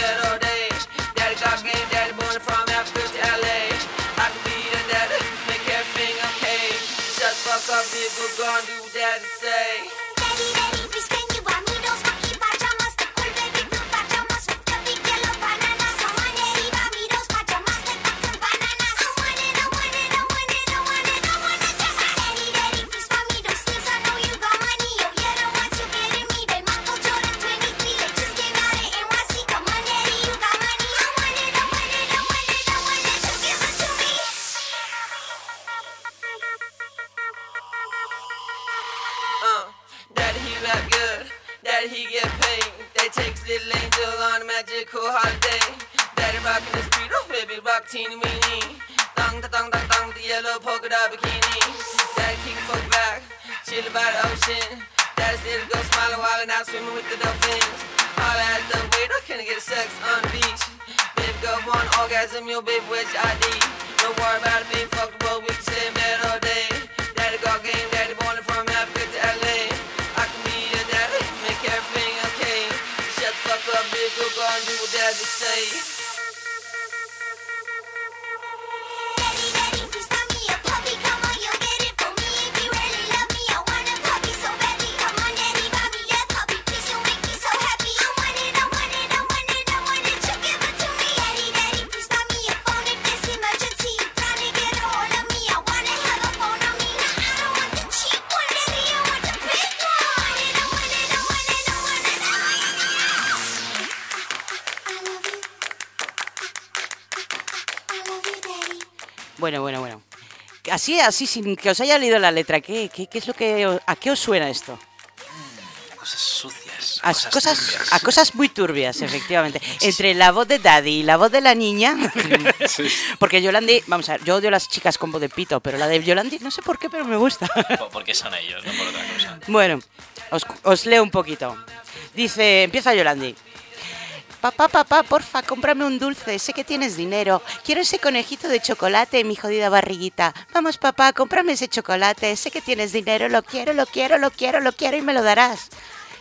Así, así, sin que os haya leído la letra, ¿qué, qué, qué es lo que, ¿a qué os suena esto? Cosas sucias. A cosas, cosas, a cosas muy turbias, efectivamente. Entre la voz de Daddy y la voz de la niña. Porque Yolandi, vamos a ver, yo odio a las chicas con voz de pito, pero la de Yolandi, no sé por qué, pero me gusta. Po- Porque son ellos, no por otra cosa. Bueno, os, os leo un poquito. Dice, empieza Yolandi. Papá, papá, porfa, cómprame un dulce. Sé que tienes dinero. Quiero ese conejito de chocolate, mi jodida barriguita. Vamos, papá, cómprame ese chocolate. Sé que tienes dinero. Lo quiero, lo quiero, lo quiero, lo quiero y me lo darás.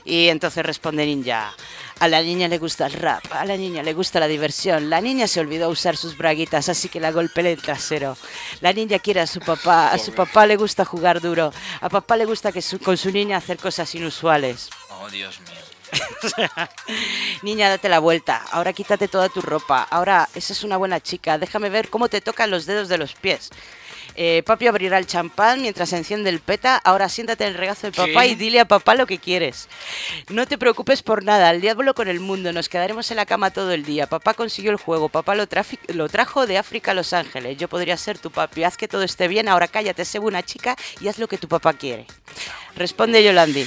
Y entonces responde Ninja. A la niña le gusta el rap, a la niña le gusta la diversión. La niña se olvidó usar sus braguitas, así que la golpeé el trasero. La niña quiere a su papá, a su papá le gusta jugar duro. A papá le gusta que su- con su niña hacer cosas inusuales. Oh, Dios mío. Niña, date la vuelta. Ahora quítate toda tu ropa. Ahora, esa es una buena chica. Déjame ver cómo te tocan los dedos de los pies. Eh, papi abrirá el champán mientras se enciende el peta. Ahora siéntate en el regazo de papá ¿Qué? y dile a papá lo que quieres. No te preocupes por nada. Al diablo con el mundo. Nos quedaremos en la cama todo el día. Papá consiguió el juego. Papá lo, lo trajo de África a Los Ángeles. Yo podría ser tu papi. Haz que todo esté bien. Ahora cállate, sé buena chica y haz lo que tu papá quiere. Responde Yolandi.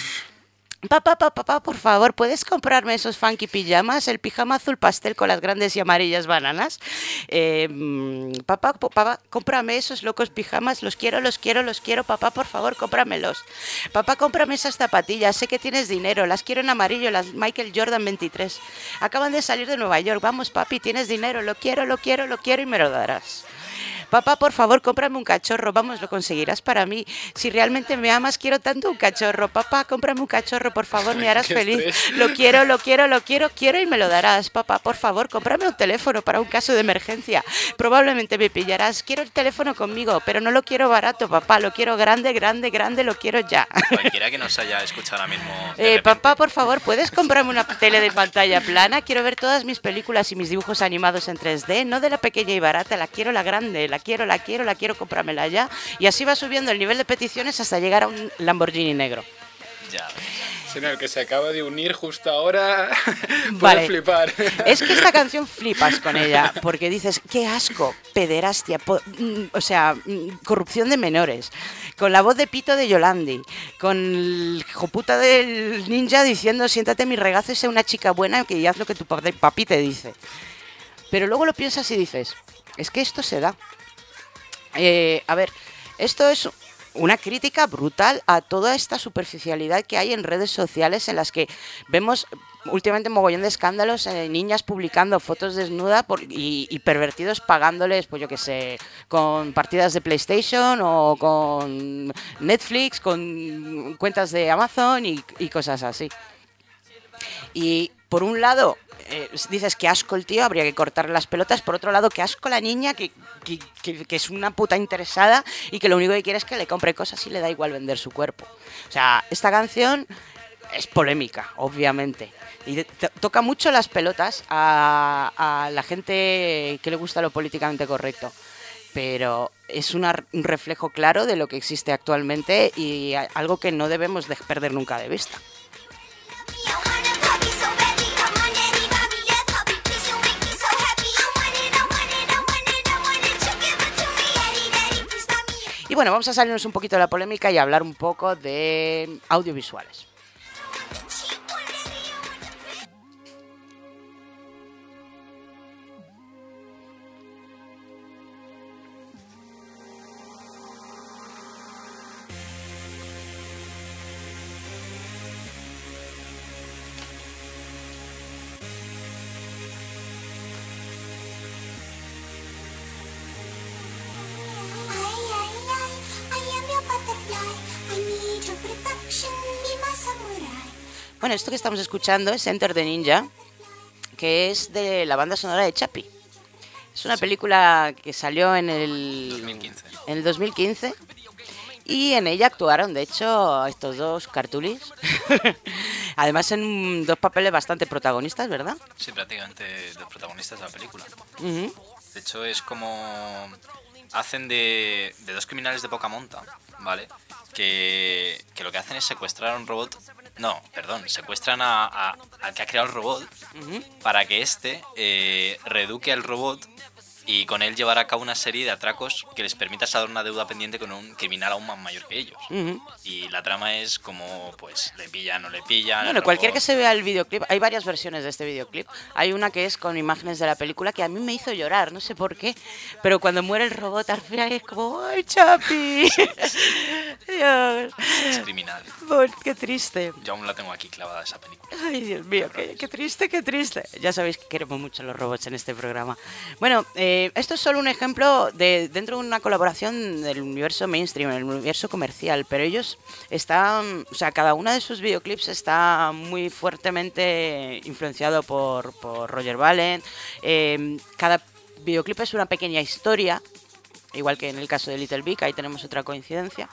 Papá, papá, papá, por favor, ¿puedes comprarme esos funky pijamas? El pijama azul pastel con las grandes y amarillas bananas. Eh, mm, papá, papá, cómprame esos locos pijamas. Los quiero, los quiero, los quiero. Papá, por favor, cómpramelos. Papá, cómprame esas zapatillas. Sé que tienes dinero. Las quiero en amarillo, las Michael Jordan 23. Acaban de salir de Nueva York. Vamos, papi, tienes dinero. Lo quiero, lo quiero, lo quiero y me lo darás. Papá, por favor, cómprame un cachorro. Vamos, lo conseguirás para mí. Si realmente me amas, quiero tanto un cachorro. Papá, cómprame un cachorro, por favor, me harás feliz. estrés. Lo quiero, lo quiero, lo quiero, quiero y me lo darás. Papá, por favor, cómprame un teléfono para un caso de emergencia. Probablemente me pillarás. Quiero el teléfono conmigo, pero no lo quiero barato, papá. Lo quiero grande, grande, grande, lo quiero ya. Cualquiera que nos haya escuchado ahora mismo. Eh, papá, por favor, ¿puedes comprarme una tele de pantalla plana? Quiero ver todas mis películas y mis dibujos animados en 3D, no de la pequeña y barata, la quiero la grande, la quiero, la quiero, la quiero, cómpramela ya. Y así va subiendo el nivel de peticiones hasta llegar a un Lamborghini negro. Ya. Sino el que se acaba de unir justo ahora. puede Vale. flipar. Es que esta canción flipas con ella, porque dices, qué asco, pederastia, mm, o sea, mm, corrupción de menores, con la voz de Pito de Yolandi, con el joputa del ninja diciendo, siéntate en mi regazo y sé una chica buena que haz lo que tu pa- papi te dice. Pero luego lo piensas y dices, es que esto se da. Eh, a ver, esto es una crítica brutal a toda esta superficialidad que hay en redes sociales en las que vemos últimamente mogollón de escándalos, eh, niñas publicando fotos desnudas por- y, pervertidos pagándoles, pues yo que sé, con partidas de PlayStation o con Netflix, con cuentas de Amazon y cosas así. Y por un lado, eh, dices que asco el tío, habría que cortarle las pelotas. Por otro lado, que asco la niña, que, que- que- es una puta interesada y que lo único que quiere es que le compre cosas y le da igual vender su cuerpo. O sea, esta canción es polémica, obviamente. Y toca mucho las pelotas a, la gente que le gusta lo políticamente correcto. Pero es un reflejo claro de lo que existe actualmente y algo que no debemos de perder nunca de vista. Y bueno, vamos a salirnos un poquito de la polémica y hablar un poco de audiovisuales. Bueno, esto que estamos escuchando es Enter the Ninja, que es de la banda sonora de Chapi. Es una película que salió en el 2015. en el 2015 y en ella actuaron, de hecho, estos dos cartulis. Además en dos papeles bastante protagonistas, ¿verdad? Sí, prácticamente los protagonistas de la película. De hecho, es como. Hacen de, de dos criminales de poca monta, ¿vale? Que, que lo que hacen es secuestrar a un robot. No, perdón, secuestran a, a- al que ha creado el robot para que éste eh, reeduque al robot y con él llevar a cabo una serie de atracos que les permita saldar una deuda pendiente con un criminal aún más mayor que ellos. Ujú. Y la trama es como, pues, le pillan, no le pillan. Bueno, cualquier que se vea el videoclip, hay varias versiones de este videoclip. Hay una que es con imágenes de la película que a mí me hizo llorar, no sé por qué, pero cuando muere el robot al final es como, ¡ay, Chapi! Dios, Es criminal. por- qué triste. Yo aún la tengo aquí clavada esa película. Ay, Dios mío, qué, qué triste, qué triste. Ya sabéis que queremos mucho los robots en este programa. Bueno, eh, esto es solo un ejemplo de dentro de una colaboración del universo mainstream, el universo comercial, pero ellos están, o sea, cada uno de sus videoclips está muy fuertemente influenciado por, Roger Valent. Eh, cada videoclip es una pequeña historia, igual que en el caso de Little Big, ahí tenemos otra coincidencia.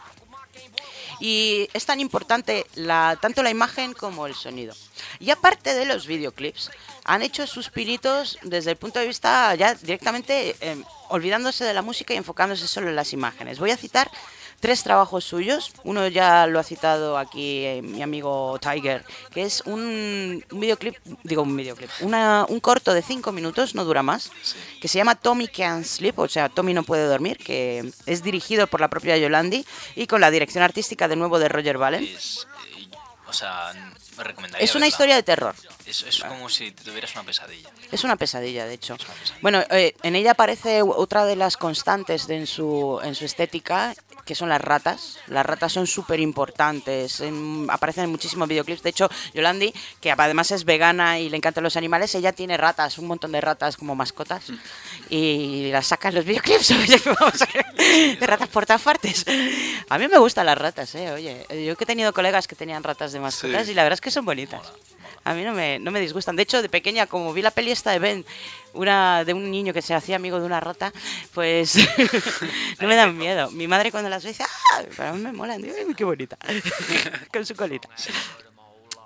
Y es tan importante la, tanto la imagen como el sonido. Y aparte de los videoclips, han hecho sus pinitos desde el punto de vista ya directamente eh, olvidándose de la música y enfocándose solo en las imágenes. Voy a citar tres trabajos suyos. Uno ya lo ha citado aquí eh, mi amigo Tiger, que es un, un videoclip, digo un videoclip, una- un corto de cinco minutos, no dura más, que se llama Tommy Can't Sleep, o sea, Tommy no puede dormir, que es dirigido por la propia Yolandi y con la dirección artística de nuevo de Roger Valent. Es, eh, o sea, me recomendaría. Es una verla. historia de terror. Es, es como si tuvieras una pesadilla. Es una pesadilla, de hecho. Pesadilla. Bueno, eh, en ella aparece otra de las constantes de- en, su, en su estética, que son las ratas. Las ratas son súper importantes, en- aparecen en muchísimos videoclips. De hecho, Yolandi, que además es vegana y le encantan los animales, ella tiene ratas, un montón de ratas como mascotas. Y las saca en los videoclips, de ratas por todas partes. A mí me gustan las ratas, eh, oye. Yo que he tenido colegas que tenían ratas de mascotas Sí. y la verdad es que son bonitas. A mí no me, no me disgustan. De hecho, de pequeña, como vi la peli esta de Ben, una, de un niño que se hacía amigo de una rata, pues no me dan miedo. Mi madre cuando las ve dice, ¡ah! Pero a mí me molan. Digo, "Uy, qué bonita. Con su colita.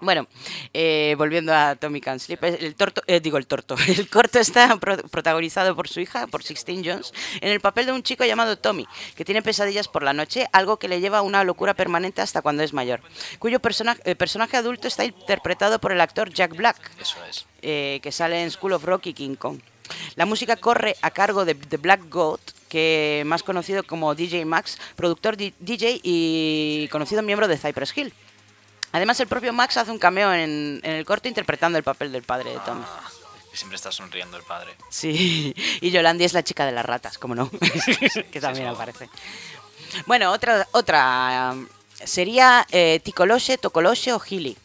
Bueno, eh, volviendo a Tommy Can Sleep, el torto, eh, digo el torto, el corto está pro- protagonizado por su hija, por Sixteen Jones, en el papel de un chico llamado Tommy, que tiene pesadillas por la noche, algo que le lleva a una locura permanente hasta cuando es mayor, cuyo persona- eh, personaje adulto está interpretado por el actor Jack Black, Eso es. que sale en School of Rock y King Kong. La música corre a cargo de The Black Goat, que más conocido como DJ Max, productor DJ y conocido miembro de Cypress Hill. Además, el propio Max hace un cameo en, en el corto interpretando el papel del padre de Tommy. Ah, siempre está sonriendo el padre. Sí, y Yolandi es la chica de las ratas, como no, que también aparece. Bueno, otra, otra sería eh, Ticoloshe, Tocoloshe o Gili.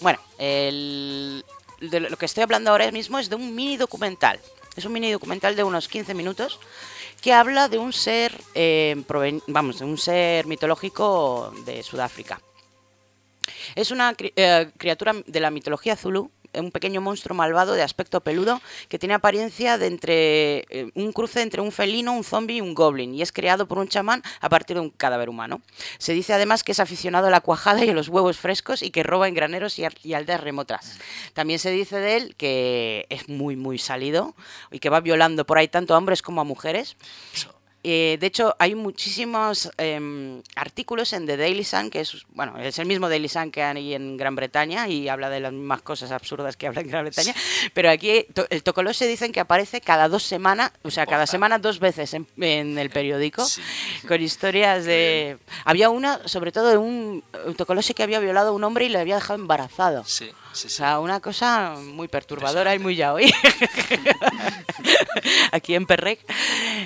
Bueno, el- de lo que estoy hablando ahora mismo es de un mini documental. Es un mini documental de unos 15 minutos que habla de un ser, eh, vamos, de un ser mitológico de Sudáfrica. Es una cri- eh, criatura de la mitología Zulu, un pequeño monstruo malvado de aspecto peludo que tiene apariencia de entre eh, un cruce entre un felino, un zombie y un goblin y es creado por un chamán a partir de un cadáver humano. Se dice además que es aficionado a la cuajada y a los huevos frescos y que roba en graneros y, aldeas remotas. También se dice de él que es muy muy salido y que va violando por ahí tanto a hombres como a mujeres. Eh, de hecho, hay muchísimos em, artículos en The Daily Sun, que es, bueno, es el mismo Daily Sun que hay en Gran Bretaña y habla de las mismas cosas absurdas que habla en Gran Bretaña. Pero aquí to- el Tocolose dicen que aparece cada dos semanas, o sea, cada semana dos veces en, en el periódico, Sí. con historias de... Había una, sobre todo, de un, un Tocolose que había violado a un hombre y le había dejado embarazado. Sí, sí, O sí. sea, una cosa muy perturbadora y muy yaoi. Aquí en Perrec.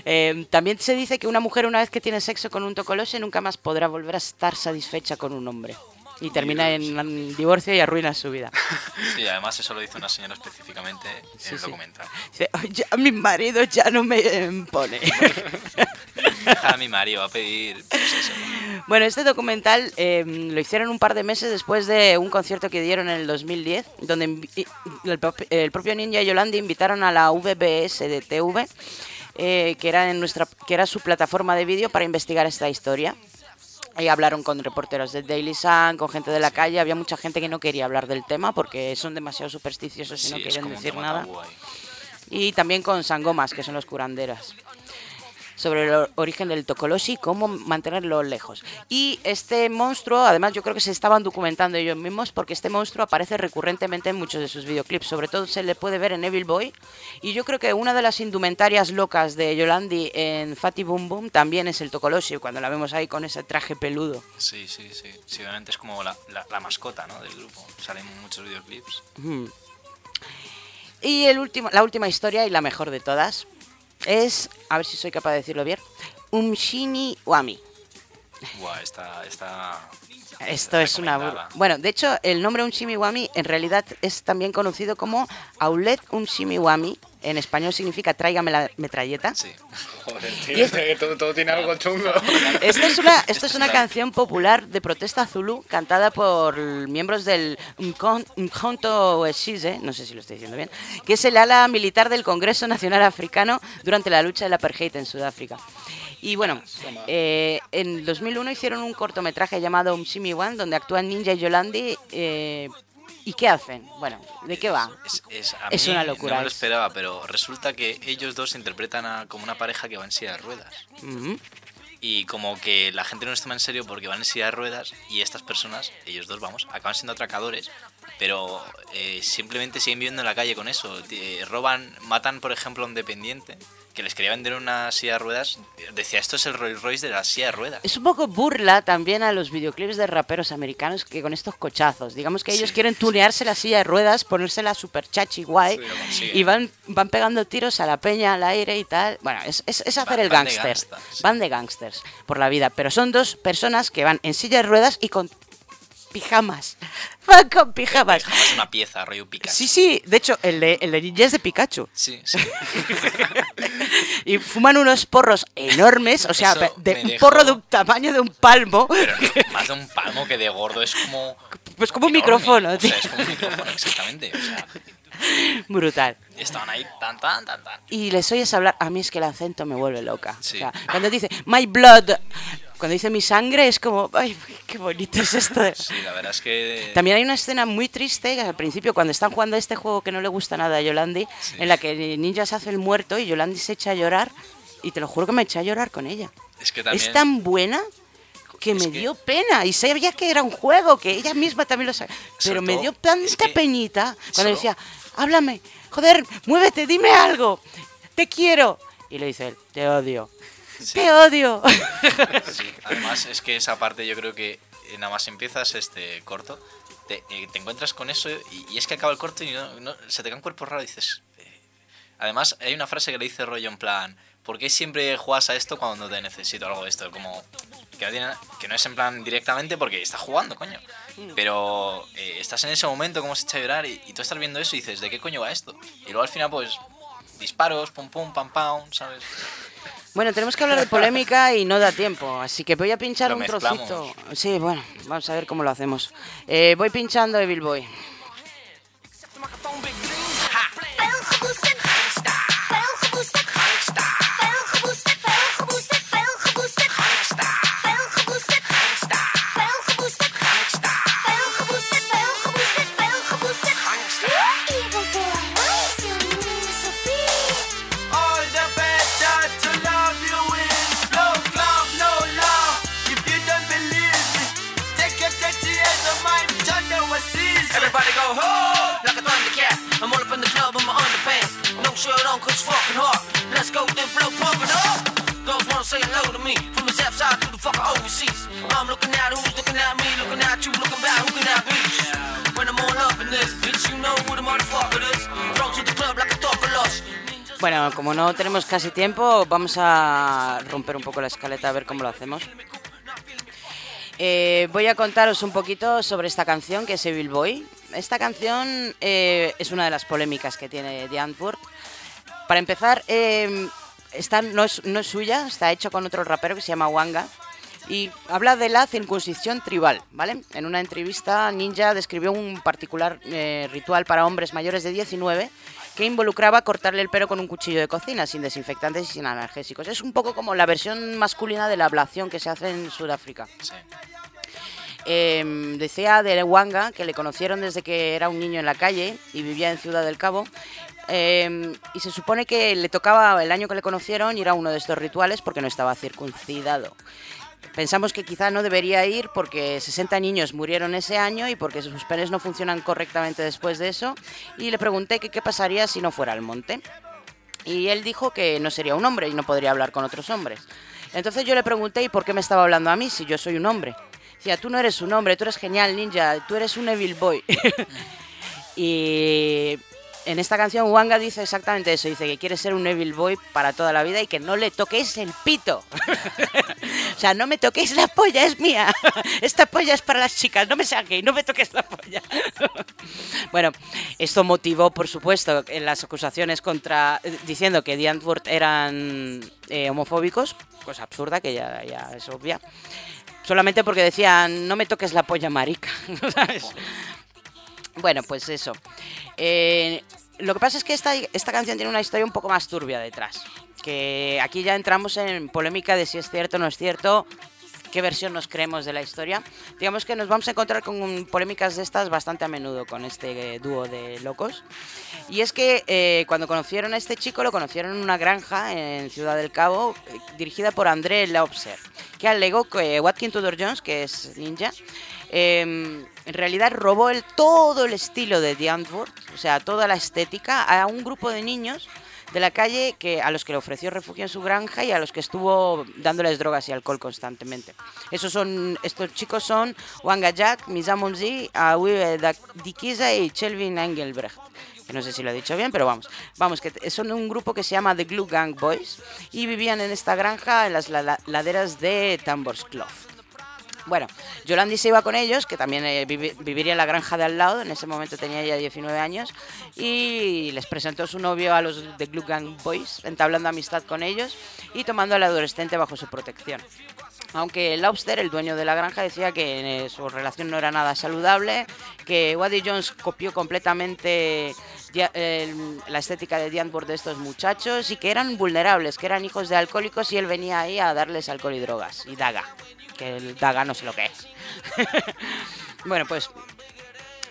Eh, también se dice que una mujer una vez que tiene sexo con un tocolose nunca más podrá volver a estar satisfecha con un hombre. Y termina en un divorcio y arruina su vida. Sí, además eso lo dice una señora específicamente en Sí, el sí. documental. Dice, "Oh, ya mi marido ya no me pone. A mi marido va a pedir. pues eso. Bueno, este documental eh, lo hicieron un par de meses después de un concierto que dieron en el 2010, donde el, el propio Ninja y Yolandi invitaron a la VBS de TV, eh, que, era en nuestra, que era su plataforma de vídeo para investigar esta historia. Ahí hablaron con reporteros de Daily Sun, con gente de la calle. Había mucha gente que no quería hablar del tema porque son demasiado supersticiosos y Sí, no quieren decir nada y también con sangomas, que son los curanderas. Sobre el or- origen del tocolosi y cómo mantenerlo lejos. Y este monstruo, además, yo creo que se estaban documentando ellos mismos porque este monstruo aparece recurrentemente en muchos de sus videoclips. Sobre todo se le puede ver en Evil Boy. Y yo creo que una de las indumentarias locas de Yolandi en Fatty Boom Boom también es el tocolosi, cuando la vemos ahí con ese traje peludo. Sí, sí, sí. Sí, obviamente es como la, la, la mascota ¿no? del grupo. Salen muchos videoclips. Ujú. Y el último, la última historia y la mejor de todas es, a ver si soy capaz de decirlo bien, Umshini Wami. Buah, está. está Esto es una... bur- recomendada. Bueno, de hecho, el nombre Umshimiwami en realidad es también conocido como Aulet Umshimiwami. En español significa tráigame la metralleta. Sí. Joder, tío, todo, todo tiene algo chungo. Esto es una, esto es una canción popular de protesta zulu cantada por miembros del Mkon- Mkhonto Wesizwe, no sé si lo estoy diciendo bien, que es el ala militar del Congreso Nacional Africano durante la lucha del apartheid en Sudáfrica. Y bueno, eh, en 2001 hicieron un cortometraje llamado Umshimi One, donde actúan Ninja y Yolandi. eh, ¿Y qué hacen? Bueno, ¿de qué va? Es, es, a Es mí una locura, No me lo es- esperaba, pero resulta que ellos dos se interpretan a- como una pareja que va en silla de ruedas. Y como que la gente no los toma en serio porque van en silla de ruedas y estas personas, ellos dos vamos, acaban siendo atracadores pero eh, simplemente siguen viviendo en la calle con eso. Eh, roban, matan, por ejemplo, a un dependiente que les quería vender una silla de ruedas. Decía, esto es el Rolls Royce de la silla de ruedas. Es un poco burla también a los videoclips de raperos americanos que con estos cochazos. Digamos que ellos Sí. quieren tunearse la silla de ruedas, ponérsela super chachi guay Sí, y van, van pegando tiros a la peña al aire y tal. Bueno, es, es- es hacer Van- el van gángster. gangsters. Van de gángsters por la vida. Pero son dos personas que van en silla de ruedas y con pijamas. Van con pijamas. Es una pieza, rollo Pikachu. Sí, sí, de hecho, el de, el de ninja es de Pikachu. Sí, sí. Y fuman unos porros enormes, o sea, Eso de un dejó- porro de un tamaño de un palmo. Pero no, más de un palmo que de gordo, es como... Pues como un enorme. micrófono, O sea, tío. es como un micrófono, exactamente. O sea, Brutal. y estaban ahí tan, tan, tan, tan. Y les oyes hablar, a mí es que el acento me vuelve loca. Sí. O sea, cuando dice my blood, cuando dice mi sangre, es como, ay, qué bonito es esto. de-". Sí, la verdad es que... También hay una escena muy triste que al principio, cuando están jugando a este juego que no le gusta nada a Yolandi, Sí. en la que Ninja se hace el muerto y Yolandi se echa a llorar. Y te lo juro que me eché a llorar con ella. Es que también... Es tan buena que Es me que- dio pena. Y sabía que era un juego, que ella misma también lo sabía. Pero me dio tanta es que cuando solo- decía, háblame, joder, muévete, dime algo, te quiero. Y le dice él, te odio, Sí. te odio. Sí, además es que esa parte yo creo que nada más empiezas este corto, te, eh, te encuentras con eso y, y es que acaba el corto y no, no- se te cae un cuerpo raro y dices... eh. Además hay una frase que le dice rollo en plan, ¿por qué siempre juegas a esto cuando te necesito algo de esto? Como que no, tiene- que no es en plan directamente porque estás jugando, coño. Pero eh, estás en ese momento como se echa a llorar y, y tú estás viendo eso y dices, ¿de qué coño va esto? Y luego al final pues disparos, pum pum, pam pam, ¿sabes? Bueno, tenemos que hablar de polémica y no da tiempo, así que voy a pinchar Lo un mezclamos. trocito. Sí, bueno, vamos a ver cómo lo hacemos. Eh, voy pinchando Evil Boy. Fucking overseas. I'm looking at who's looking at me, looking at you, looking back, who can I be? When I'm all up in this, bitch, you know who the motherfucker is. Throw to the club like a for lush. Bueno, como no tenemos casi tiempo, vamos a romper un poco la escaleta a ver cómo lo hacemos. Eh, voy a contaros un poquito sobre esta canción que es Evil Boy. Esta canción eh, es una de las polémicas que tiene Antwoord. Para empezar, eh, esta no es, no es suya, está hecho con otro rapero que se llama Wanga. Y habla de la circuncisión tribal, ¿vale? En una entrevista, Ninja describió un particular eh, ritual para hombres mayores de 19 que involucraba cortarle el pelo con un cuchillo de cocina, sin desinfectantes y sin analgésicos. Es un poco como la versión masculina de la ablación que se hace en Sudáfrica. Sí. Eh, decía de Wanga que le conocieron desde que era un niño en la calle y vivía en Ciudad del Cabo. Eh, y se supone que le tocaba el año que le conocieron ir a uno de estos rituales porque no estaba circuncidado. Pensamos que quizá no debería ir porque 60 niños murieron ese año y porque sus penes no funcionan correctamente después de eso. Y le pregunté qué pasaría si no fuera al monte. Y él dijo que no sería un hombre y no podría hablar con otros hombres. Entonces yo le pregunté, ¿y por qué me estaba hablando a mí si yo soy un hombre? Decía, tú no eres un hombre, tú eres genial, ninja, tú eres un evil boy. y en esta canción Wanga dice exactamente eso, dice que quiere ser un evil boy para toda la vida y que no le toquéis el pito. o sea, no me toquéis la polla, es mía. Esta polla es para las chicas, no me saquéis, no me toques la polla. bueno, esto motivó, por supuesto, las acusaciones contra diciendo que The eran eh, homofóbicos, cosa absurda que ya, ya es obvia. Solamente porque decían, no me toques la polla marica, ¿sabes? Bueno, pues eso. Eh, lo que pasa es que esta, esta canción tiene una historia un poco más turbia detrás. Que aquí ya entramos en polémica de si es cierto o no es cierto, qué versión nos creemos de la historia. Digamos que nos vamos a encontrar con polémicas de estas bastante a menudo con este eh, dúo de locos. Y es que eh, cuando conocieron a este chico, lo conocieron en una granja en Ciudad del Cabo, dirigida por André Laubser, que alegó que Watkin Tudor Jones, que es ninja, eh, en realidad robó el, todo el estilo de The Antwoord, o sea, toda la estética, a un grupo de niños de la calle que a los que le ofreció refugio en su granja y a los que estuvo dándoles drogas y alcohol constantemente. Esos son, estos chicos son Wanga Jack, Mizamomzi, Awi Dikiza y Chelvin Engelbrecht. Que no sé si lo he dicho bien, pero vamos. Vamos, que son un grupo que se llama The Glue Gang Boys y vivían en esta granja en las la- la- laderas de Tamborsclough. Bueno, Yolandi se iba con ellos, que también eh, vivi- viviría en la granja de al lado, en ese momento tenía ya 19 años, y les presentó su novio a los de Glue Gang Boys, entablando amistad con ellos y tomando al adolescente bajo su protección. Aunque Lobster, el dueño de la granja, decía que eh, su relación no era nada saludable, que Waddy Jones copió completamente la estética de The Antwoord de estos muchachos y que eran vulnerables, que eran hijos de alcohólicos y él venía ahí a darles alcohol y drogas, y daga, que el daga no sé lo que es. bueno, pues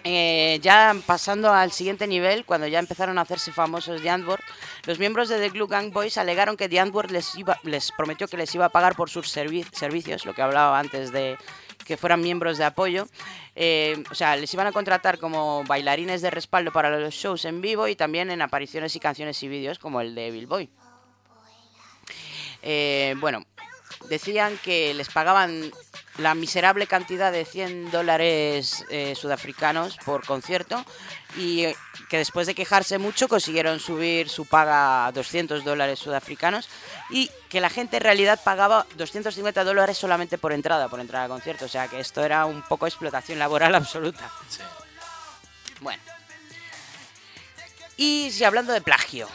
eh, ya pasando al siguiente nivel, cuando ya empezaron a hacerse famosos The Antwoord, los miembros de The Glue Gang Boys alegaron que The Antwoord les, les prometió que les iba a pagar por sus servi- servicios, lo que hablaba antes de que fueran miembros de apoyo. Eh, o sea, les iban a contratar como bailarines de respaldo para los shows en vivo y también en apariciones y canciones y vídeos como el de Bill Boy. Eh, bueno, decían que les pagaban la miserable cantidad de 100 dólares eh, sudafricanos por concierto y que después de quejarse mucho consiguieron subir su paga a 200 dólares sudafricanos y que la gente en realidad pagaba 250 dólares solamente por entrada, por entrar al concierto. O sea que esto era un poco explotación laboral absoluta. Sí. Bueno. Y si hablando de plagio.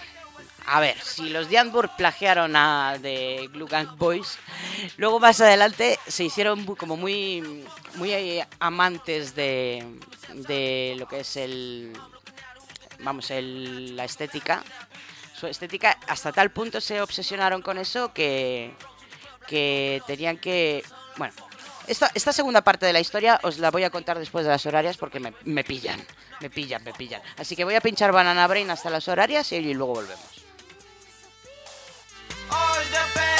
A ver, si los de Antwoord plagiaron a The Glue Gang Boys, luego más adelante se hicieron como muy, muy eh, amantes de, de lo que es el, vamos, el, la estética. Su estética, hasta tal punto se obsesionaron con eso que, que tenían que, bueno, esta, esta segunda parte de la historia os la voy a contar después de las horarias porque me, me pillan, me pillan, me pillan. Así que voy a pinchar Banana Brain hasta las horarias y luego volvemos. All the better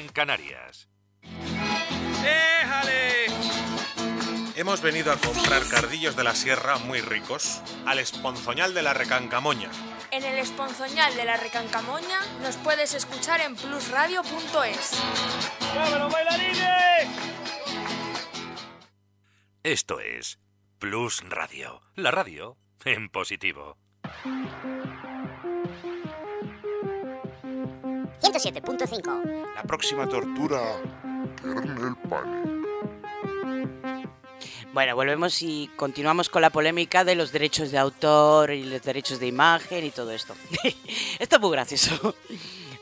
en Canarias. ¡Déjale! Hemos venido a comprar cardillos de la sierra muy ricos al esponzoñal de la Recancamoña. En el esponzoñal de la Recancamoña nos puedes escuchar en plusradio.es. Esto es Plus Radio, la radio en positivo. 107.5. La próxima tortura, Kernel Pane. Bueno, volvemos y continuamos con la polémica de los derechos de autor y los derechos de imagen y todo esto. esto es muy gracioso.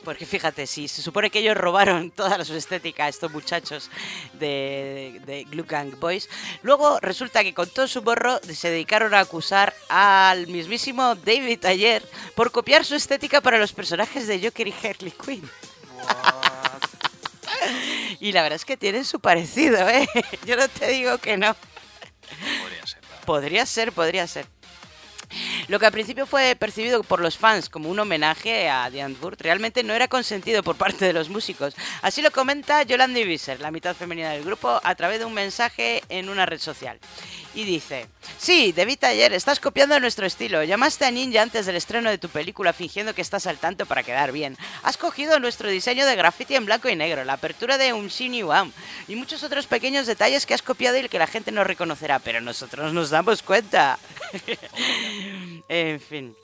Porque fíjate, si se supone que ellos robaron toda su estética a estos muchachos de, de Glue Gang Boys, luego resulta que con todo su borro se dedicaron a acusar al mismísimo David Ayer por copiar su estética para los personajes de Joker y Harley Quinn. y la verdad es que tienen su parecido, ¿eh? Yo no te digo que no. Podría ser. Podría ser, podría ser. Lo que al principio fue percibido por los fans como un homenaje a The Antwoord, realmente no era consentido por parte de los músicos. Así lo comenta Yolanda Visser, la mitad femenina del grupo, a través de un mensaje en una red social. Y dice, sí, David ayer estás copiando nuestro estilo. Llamaste a Ninja antes del estreno de tu película fingiendo que estás al tanto para quedar bien. Has cogido nuestro diseño de graffiti en blanco y negro, la apertura de un Shiny One y muchos otros pequeños detalles que has copiado y que la gente no reconocerá, pero nosotros nos damos cuenta. en fin.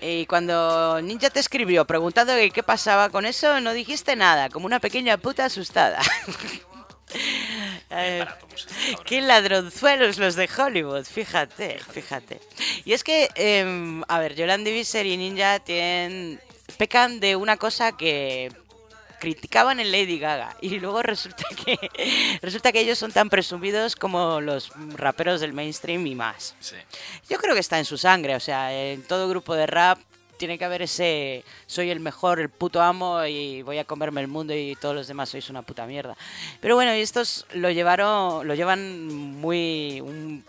Y cuando Ninja te escribió preguntando qué pasaba con eso, no dijiste nada, como una pequeña puta asustada. Eh, qué ladronzuelos los de Hollywood, fíjate, fíjate. Y es que, em, a ver, Yolanda Visser y Ninja tienen, pecan de una cosa que criticaban en Lady Gaga y luego resulta que resulta que ellos son tan presumidos como los raperos del mainstream y más. Sí. Yo creo que está en su sangre, o sea, en todo grupo de rap tiene que haber ese soy el mejor, el puto amo y voy a comerme el mundo y todos los demás sois una puta mierda. Pero bueno, y estos lo llevaron lo llevan muy un,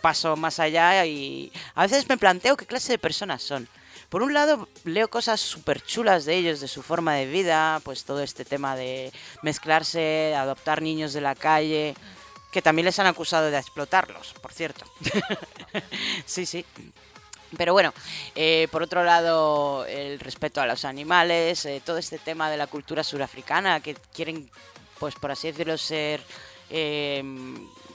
paso más allá y a veces me planteo qué clase de personas son. Por un lado, leo cosas súper chulas de ellos, de su forma de vida, pues todo este tema de mezclarse, adoptar niños de la calle, que también les han acusado de explotarlos, por cierto. sí, sí. Pero bueno, eh, por otro lado, el respeto a los animales, eh, todo este tema de la cultura surafricana, que quieren, pues por así decirlo, ser eh,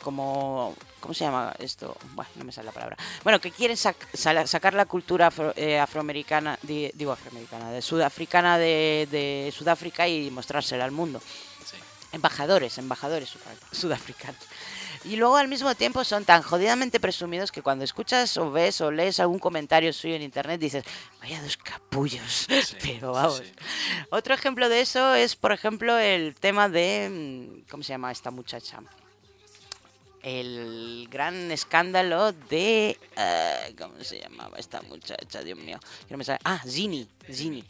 como... ¿Cómo se llama esto? Bueno, no me sale la palabra. Bueno, que quieren sac- sacar la cultura afro- eh, afroamericana, di- digo afroamericana, de sudafricana de, de Sudáfrica y mostrársela al mundo. Embajadores, embajadores sudaf- sudafricanos. Y luego al mismo tiempo son tan jodidamente presumidos que cuando escuchas o ves o lees algún comentario suyo en internet dices, vaya dos capullos. Pero vamos. Otro ejemplo de eso es, por ejemplo, el tema de... mm, ¿Cómo se llama esta muchacha? El gran escándalo de... eh, ¿Cómo se llamaba esta muchacha? Dios mío. no me sale- Ah, Zini. Zini.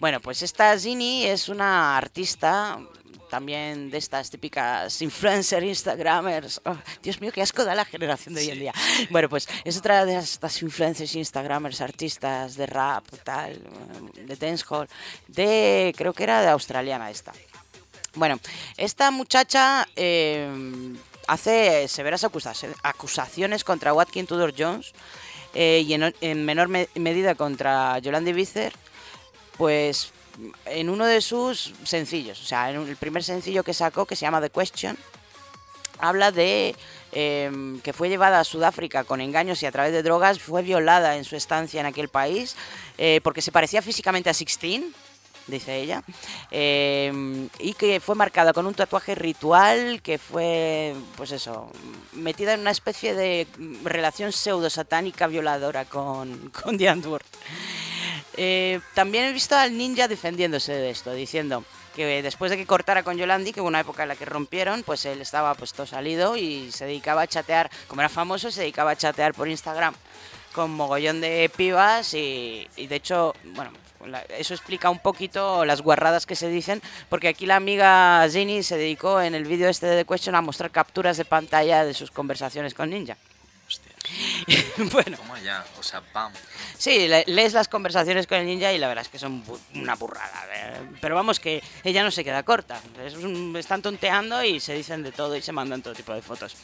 Bueno, pues esta Zini es una artista también de estas típicas influencer, instagramers. Oh, Dios mío, qué asco da la generación de hoy en día. Bueno, pues es otra de estas influencers, instagramers, artistas de rap, tal, de dancehall, de, creo que era de australiana esta. Bueno, esta muchacha eh, hace severas acusa- acusaciones contra Watkin Tudor Jones eh, y en, en menor me- medida contra Yolanda Visser, pues en uno de sus sencillos, o sea, en el primer sencillo que sacó, que se llama The Question, habla de eh, que fue llevada a Sudáfrica con engaños y a través de drogas, fue violada en su estancia en aquel país, eh, porque se parecía físicamente a Sixteen, dice ella, eh, y que fue marcada con un tatuaje ritual que fue, pues eso, metida en una especie de relación pseudo-satánica violadora con, con Antwoord. Eh, también he visto al ninja defendiéndose de esto, diciendo que después de que cortara con Yolandi, que hubo una época en la que rompieron, pues él estaba pues salido y se dedicaba a chatear, como era famoso, se dedicaba a chatear por Instagram con mogollón de pibas y, y de hecho, bueno, eso explica un poquito las guarradas que se dicen, porque aquí la amiga Ginny se dedicó en el vídeo este de The Question a mostrar capturas de pantalla de sus conversaciones con Ninja. bueno. Toma ya, o sea, pam. Sí, le- lees las conversaciones con el ninja y la verdad es que son bu- una burrada. Pero vamos, que ella no se queda corta. Es un- están tonteando y se dicen de todo y se mandan todo tipo de fotos.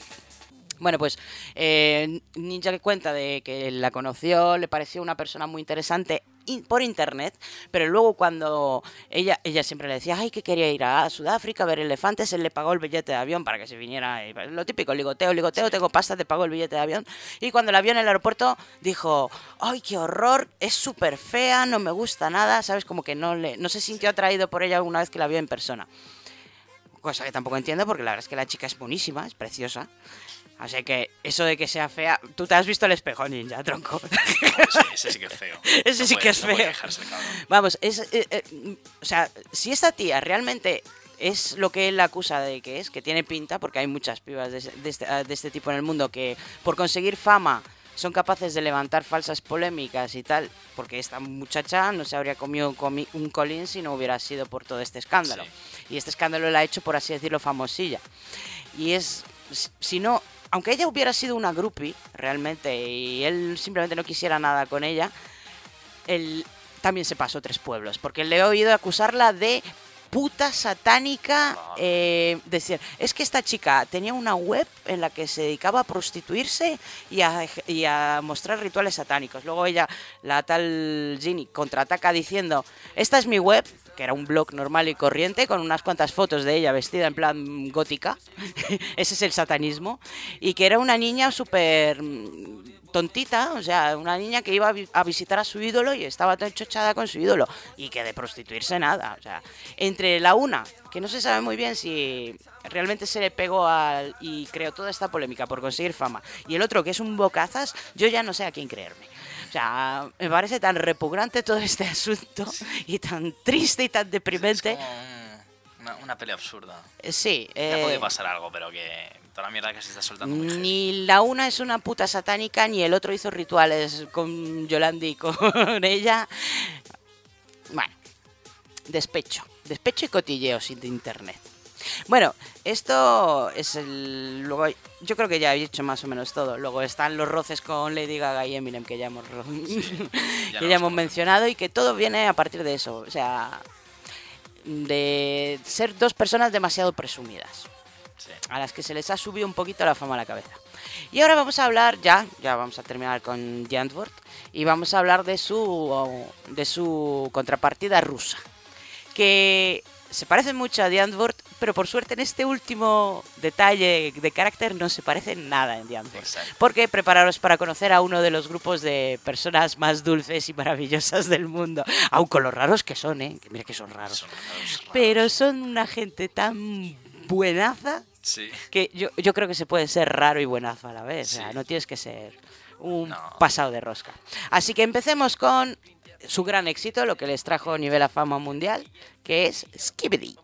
Bueno, pues eh, Ninja que cuenta de que la conoció, le pareció una persona muy interesante in- por internet, pero luego cuando ella, ella siempre le decía, ay, que quería ir a Sudáfrica a ver elefantes, él le pagó el billete de avión para que se viniera, y lo típico, ligoteo, ligoteo, tengo pasta, te pago el billete de avión, y cuando la vio en el aeropuerto dijo, ay, qué horror, es súper fea, no me gusta nada, ¿sabes? Como que no, le, no se sintió atraído por ella alguna vez que la vio en persona. Cosa que tampoco entiendo porque la verdad es que la chica es buenísima, es preciosa. Así que eso de que sea fea, tú te has visto el espejo ninja, tronco. Ese, ese sí que es feo. Ese No sí puede- que es no feo. dejarse. Vamos, es, eh, eh, o sea, si esta tía realmente es lo que él acusa de que es, que tiene pinta, porque hay muchas pibas de, ese- de este, de este tipo en el mundo que por conseguir fama son capaces de levantar falsas polémicas y tal, porque esta muchacha no se habría comido comi- un colín si no hubiera sido por todo este escándalo. Y este escándalo la ha hecho, por así decirlo, famosilla. Y es, si no, aunque ella hubiera sido una groupie, realmente, y él simplemente no quisiera nada con ella, él también se pasó tres pueblos, porque le he oído acusarla de puta satánica. eh, decir, es que esta chica tenía una web en la que se dedicaba a prostituirse y a, y a mostrar rituales satánicos. Luego ella, la tal Ginny, contraataca diciendo, esta es mi web, que era un blog normal y corriente, con unas cuantas fotos de ella vestida en plan gótica. Ese es el satanismo. Y que era una niña súper mm, tontita, o sea, una niña que iba a vi- a visitar a su ídolo y estaba tan chochada con su ídolo y que de prostituirse nada, o sea, entre la una, que no se sabe muy bien si realmente se le pegó al y creó toda esta polémica por conseguir fama, y el otro que es un bocazas, yo ya no sé a quién creerme. O sea, me parece tan repugnante todo este asunto y tan triste y tan deprimente. Una, una pelea absurda. Sí, Ya eh, puede pasar algo, pero que toda la mierda que se está soltando muy. Ni la una es una puta satánica, ni el otro hizo rituales con Yolandi y con ella. Bueno, despecho. Despecho y cotilleos de internet. Bueno, esto es el. Luego, yo creo que ya he dicho más o menos todo. Luego están los roces con Lady Gaga y Eminem que ya hemos, ya que ya hemos mencionado y que todo viene a partir de eso. O sea, de ser dos personas demasiado presumidas a las que se les ha subido un poquito la fama a la cabeza. Y ahora vamos a hablar ya, ya vamos a terminar con Jantwort y vamos a hablar de su de su contrapartida rusa, que se parece mucho a Jantwort, pero por suerte en este último detalle de carácter no se parece en nada en Jantwort. Porque prepararos para conocer a uno de los grupos de personas más dulces y maravillosas del mundo, aun con los raros que son, ¿eh? Mira que son raros. Pero son una gente tan buenaza Sí. que yo, yo creo que se puede ser raro y buenazo a la vez. O sea, no tienes que ser un pasado de rosca. Así que empecemos con su gran éxito, lo que les trajo nivel a fama mundial, que es Skibidi.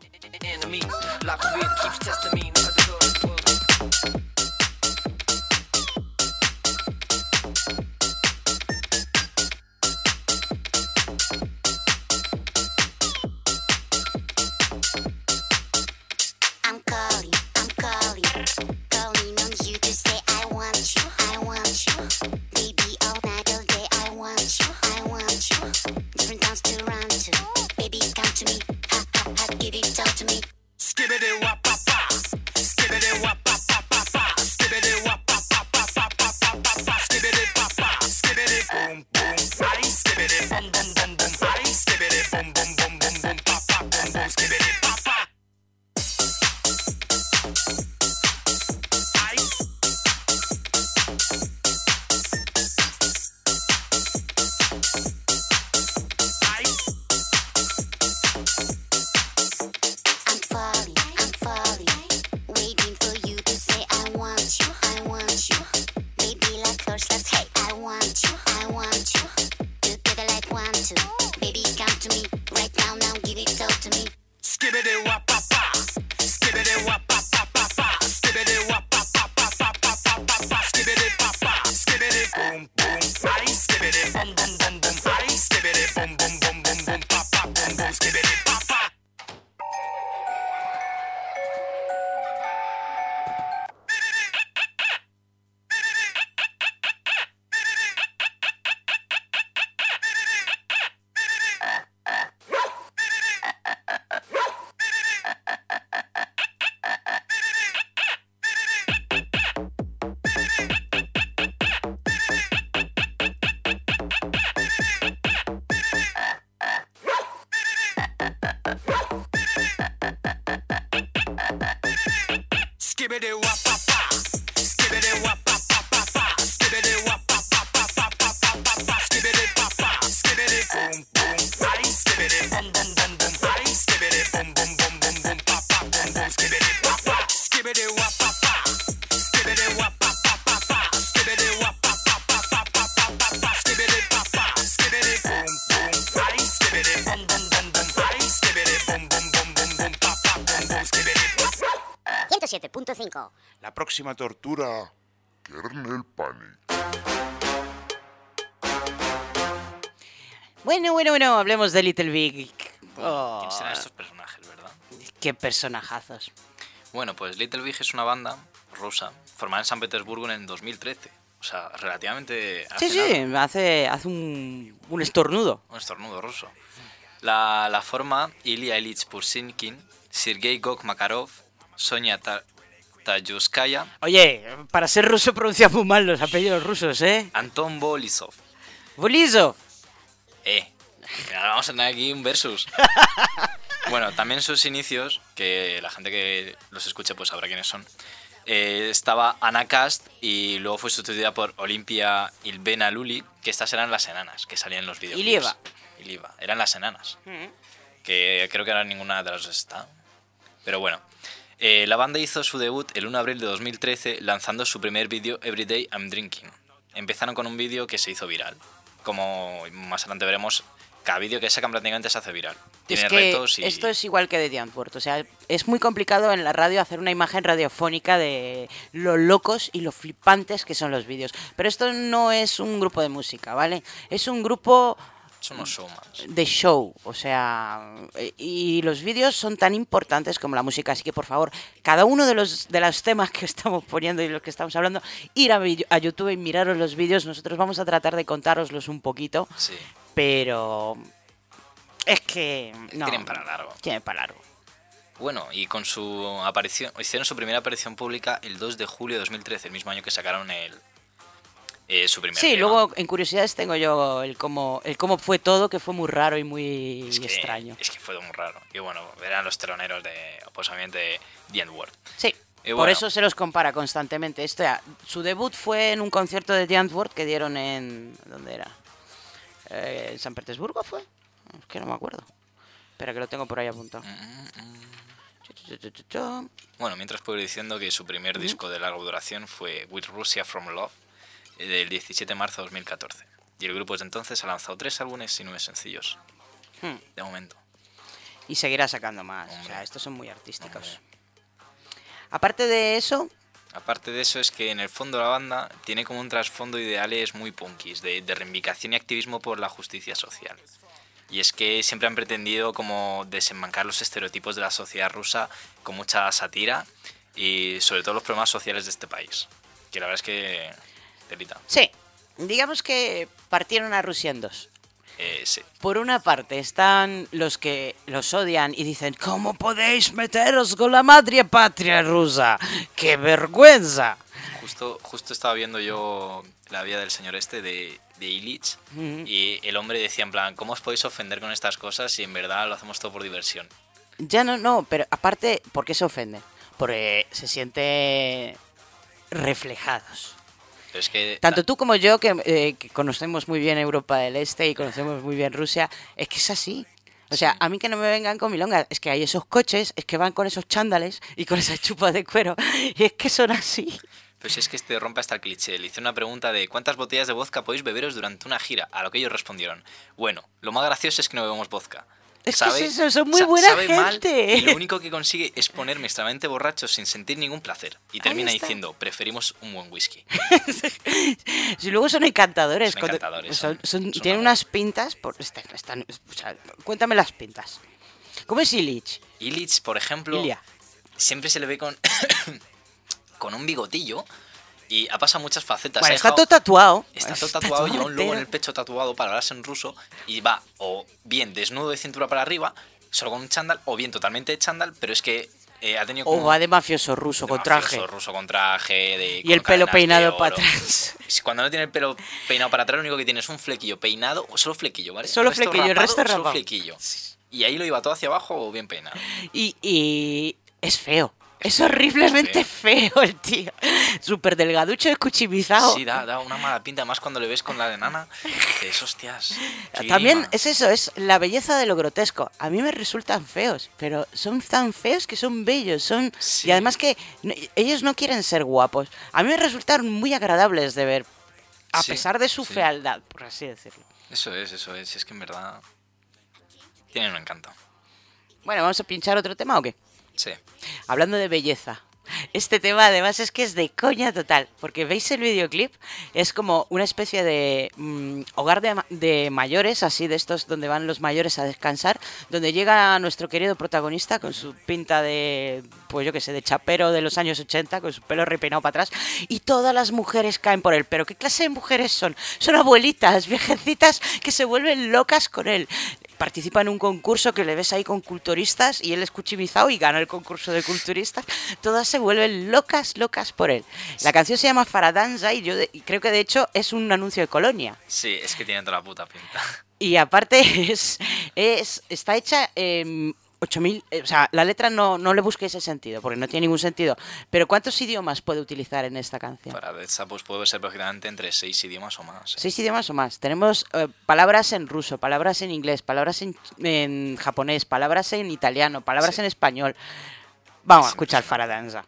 Hablemos de Little Big. Oh, ¿Quiénes serán estos personajes, verdad? qué personajazos. Bueno, pues Little Big es una banda rusa, formada en San Petersburgo en el 2013. O sea, relativamente... Sí, hace sí, nada. hace, hace un, un estornudo. Un estornudo ruso. La, la forma Ilya Ilyich Pursinkin, Sergei Gok Makarov, Sonia Ta- Tayuskaya, Oye, para ser ruso pronuncia muy mal los apellidos rusos, ¿eh? Anton Bolisov. Bolisov. Eh, ahora vamos a tener aquí un versus. bueno, también sus inicios, que la gente que los escuche pues sabrá quiénes son, eh, estaba Anna Cast y luego fue sustituida por Olimpia Ilbena Luli, que estas eran las enanas que salían en los vídeos. Ilieva. Ilieva, eran las enanas. que creo que ahora ninguna de las dos está. Pero bueno, eh, la banda hizo su debut el 1 de abril de 2013 lanzando su primer vídeo Everyday I'm Drinking. Empezaron con un vídeo que se hizo viral. Como más adelante veremos, cada vídeo que sacan prácticamente se hace viral. Tiene es que retos y... esto es igual que de Antwoord. O sea, es muy complicado en la radio hacer una imagen radiofónica de lo locos y lo flipantes que son los vídeos. Pero esto no es un grupo de música, ¿vale? Es un grupo Son unos showmans. de show, o sea, y los vídeos son tan importantes como la música, así que por favor, cada uno de los de los temas que estamos poniendo y los que estamos hablando, ir a, a YouTube y miraros los vídeos, nosotros vamos a tratar de contároslos un poquito, Sí, pero es que no, tienen para largo. tienen para largo. Bueno, y con su aparición, hicieron su primera aparición pública el 2 de julio de 2013, el mismo año que sacaron el, eh, su primer Sí, tema. luego en curiosidades tengo yo el cómo el cómo fue todo, que fue muy raro y muy Es que- extraño. Es que fue muy raro. Y bueno, eran los teloneros de, de The N-Word. Sí. Y Por bueno, eso se los compara constantemente. Este, su debut fue en un concierto de The Antwoord que dieron en. ¿Dónde era? Eh, ¿En San Petersburgo fue? Es que no me acuerdo. Espera, que lo tengo por ahí apuntado. Bueno, mientras puedo ir diciendo que su primer disco de larga duración fue With Russia From Love, eh, del 17 de marzo de 2014. Y el grupo desde entonces ha lanzado tres álbumes y nueve sencillos. Hmm. De momento. Y seguirá sacando más. O sea, estos son muy artísticos. Aparte de eso, Aparte de eso es que en el fondo la banda tiene como un trasfondo ideales muy punkis, de, reivindicación y activismo por la justicia social. Y es que siempre han pretendido como desenmancar los estereotipos de la sociedad rusa con mucha sátira y sobre todo los problemas sociales de este país. Que la verdad es que... Telita. sí. Digamos que partieron a Rusia en dos. Eh, sí. Por una parte están los que los odian y dicen, ¿cómo podéis meteros con la madre patria rusa? ¡Qué vergüenza! Justo, justo estaba viendo yo la vida del señor este de, de Illich y el hombre decía en plan, ¿cómo os podéis ofender con estas cosas si en verdad lo hacemos todo por diversión? Ya no, no, pero aparte, ¿por qué se ofenden? Porque se siente reflejados. Pero es que... Tanto tú como yo, que, eh, que conocemos muy bien Europa del Este y conocemos muy bien Rusia, es que es así. O sea, a mí que no me vengan con milongas, es que hay esos coches, es que van con esos chándales y con esas chupas de cuero, y es que son así. Pues es que este rompe hasta el cliché. Le hice una pregunta de ¿cuántas botellas de vodka podéis beberos durante una gira? A lo que ellos respondieron, bueno, lo más gracioso es que no bebemos vodka. Es que es eso, son muy buena sabe mal gente. y lo único que consigue es ponerme extremadamente borracho sin sentir ningún placer. Y termina diciendo, preferimos un buen whisky. Si luego son encantadores. Son encantadores, son- son- tienen unas pintas. Por, están- están- o sea, cuéntame las pintas. ¿Cómo es Illich? Illich, por ejemplo, siempre se le ve con, con un bigotillo y ha pasado muchas facetas. Bueno, está dejado- todo tatuado. Está todo tatuado, lleva un logo entero. en el pecho tatuado para hablarse en ruso y va o bien desnudo de cintura para arriba, solo con un chándal, o bien totalmente de chándal, pero es que eh, ha tenido O como va de mafioso ruso de con mafioso traje. ruso con traje de, Y el pelo peinado para atrás. Cuando no tiene el pelo peinado para atrás, lo único que tiene es un flequillo peinado, o solo flequillo, ¿vale? Solo El resto flequillo, el rapado, resto solo rapado. flequillo. Y ahí lo iba todo hacia abajo o bien peinado. Y, y es feo. Es horriblemente feo. el tío. Súper delgaducho, escuchimizado. Sí, da, da una mala pinta, más cuando le ves con la de nana. Dices, hostias. También grima". es eso, es la belleza de lo grotesco. A mí me resultan feos, pero son tan feos que son bellos. son Y además que ellos no quieren ser guapos. A mí me resultan muy agradables de ver, a Sí, pesar de su sí. fealdad, por así decirlo. Eso es, eso es. Es que en verdad. Tienen un encanto. Bueno, ¿vamos a pinchar otro tema o qué? Sí. Hablando de belleza, Este tema además es que es de coña total, porque veis el videoclip, es como una especie de mm, hogar de, ma- de mayores, así de estos donde van los mayores a descansar, donde llega nuestro querido protagonista con su pinta de, pues yo que sé, de chapero de los años 80, con su pelo repeinado para atrás, y todas las mujeres caen por él. Pero ¿qué clase de mujeres son? Son abuelitas, viejecitas que se vuelven locas con él. Participa en un concurso que le ves ahí con culturistas y él es cuchimizado y gana el concurso de culturistas. Todas se vuelven locas, locas por él. La canción se llama Faradanza y yo de- y creo que de hecho es un anuncio de Colonia. Sí, es que tiene toda la puta pinta. Y aparte es, es está hecha en 8000, eh, o sea, la letra no, no le busquéis el sentido, porque no tiene ningún sentido. Pero ¿cuántos idiomas puede utilizar en esta canción? Para pues puede ser perfectamente entre seis idiomas o más. ¿eh? Seis idiomas o más. Tenemos eh, palabras en ruso, palabras en inglés, palabras en, en japonés, palabras en italiano, palabras en español. Vamos a escuchar Faradanza.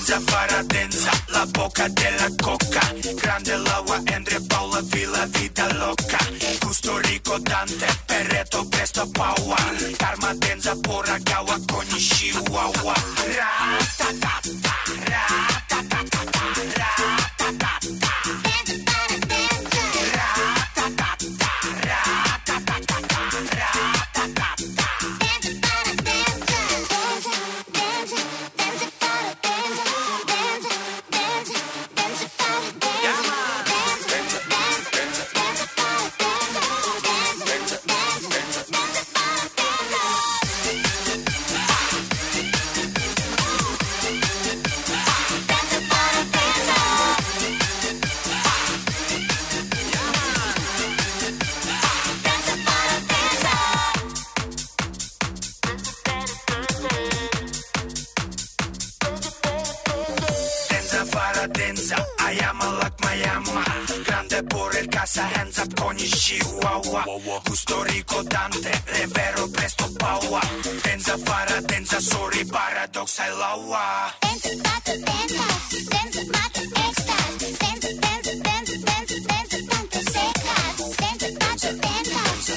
mangia paradenza, la bocca della cocca, grande l'agua, Andre Paula, villa vita loca, gusto rico Dante, perreto presto paua, karma denza porra gawa con i chihuahua, ra ta ta ta, ra ta ta ta ta, ra Vive por el casa, hands up con Chihuahua. Gusto rico, Dante, Rivero, Presto, Paua. Tenza para, tenza, sorry, paradox, I laua. Uh. Tenza, pato, tenza, tenza, pato, extras. Tenza, tenza, tenza, tenza, tenza, tanto secas. Tenza, pato, tenza,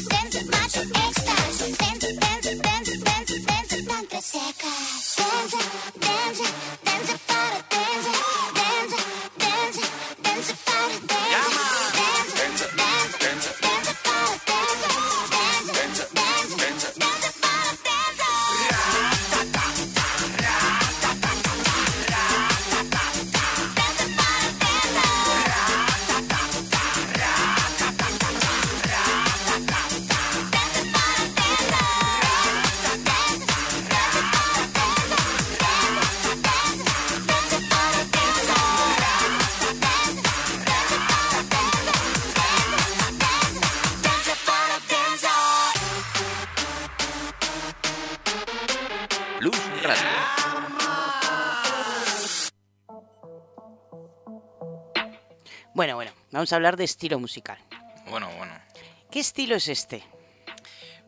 tenza, macho, extras. Tenza, tenza, tenza, tenza, tenza, tanto secas. Tenza, vamos a hablar de estilo musical. Bueno, bueno. ¿Qué estilo es este?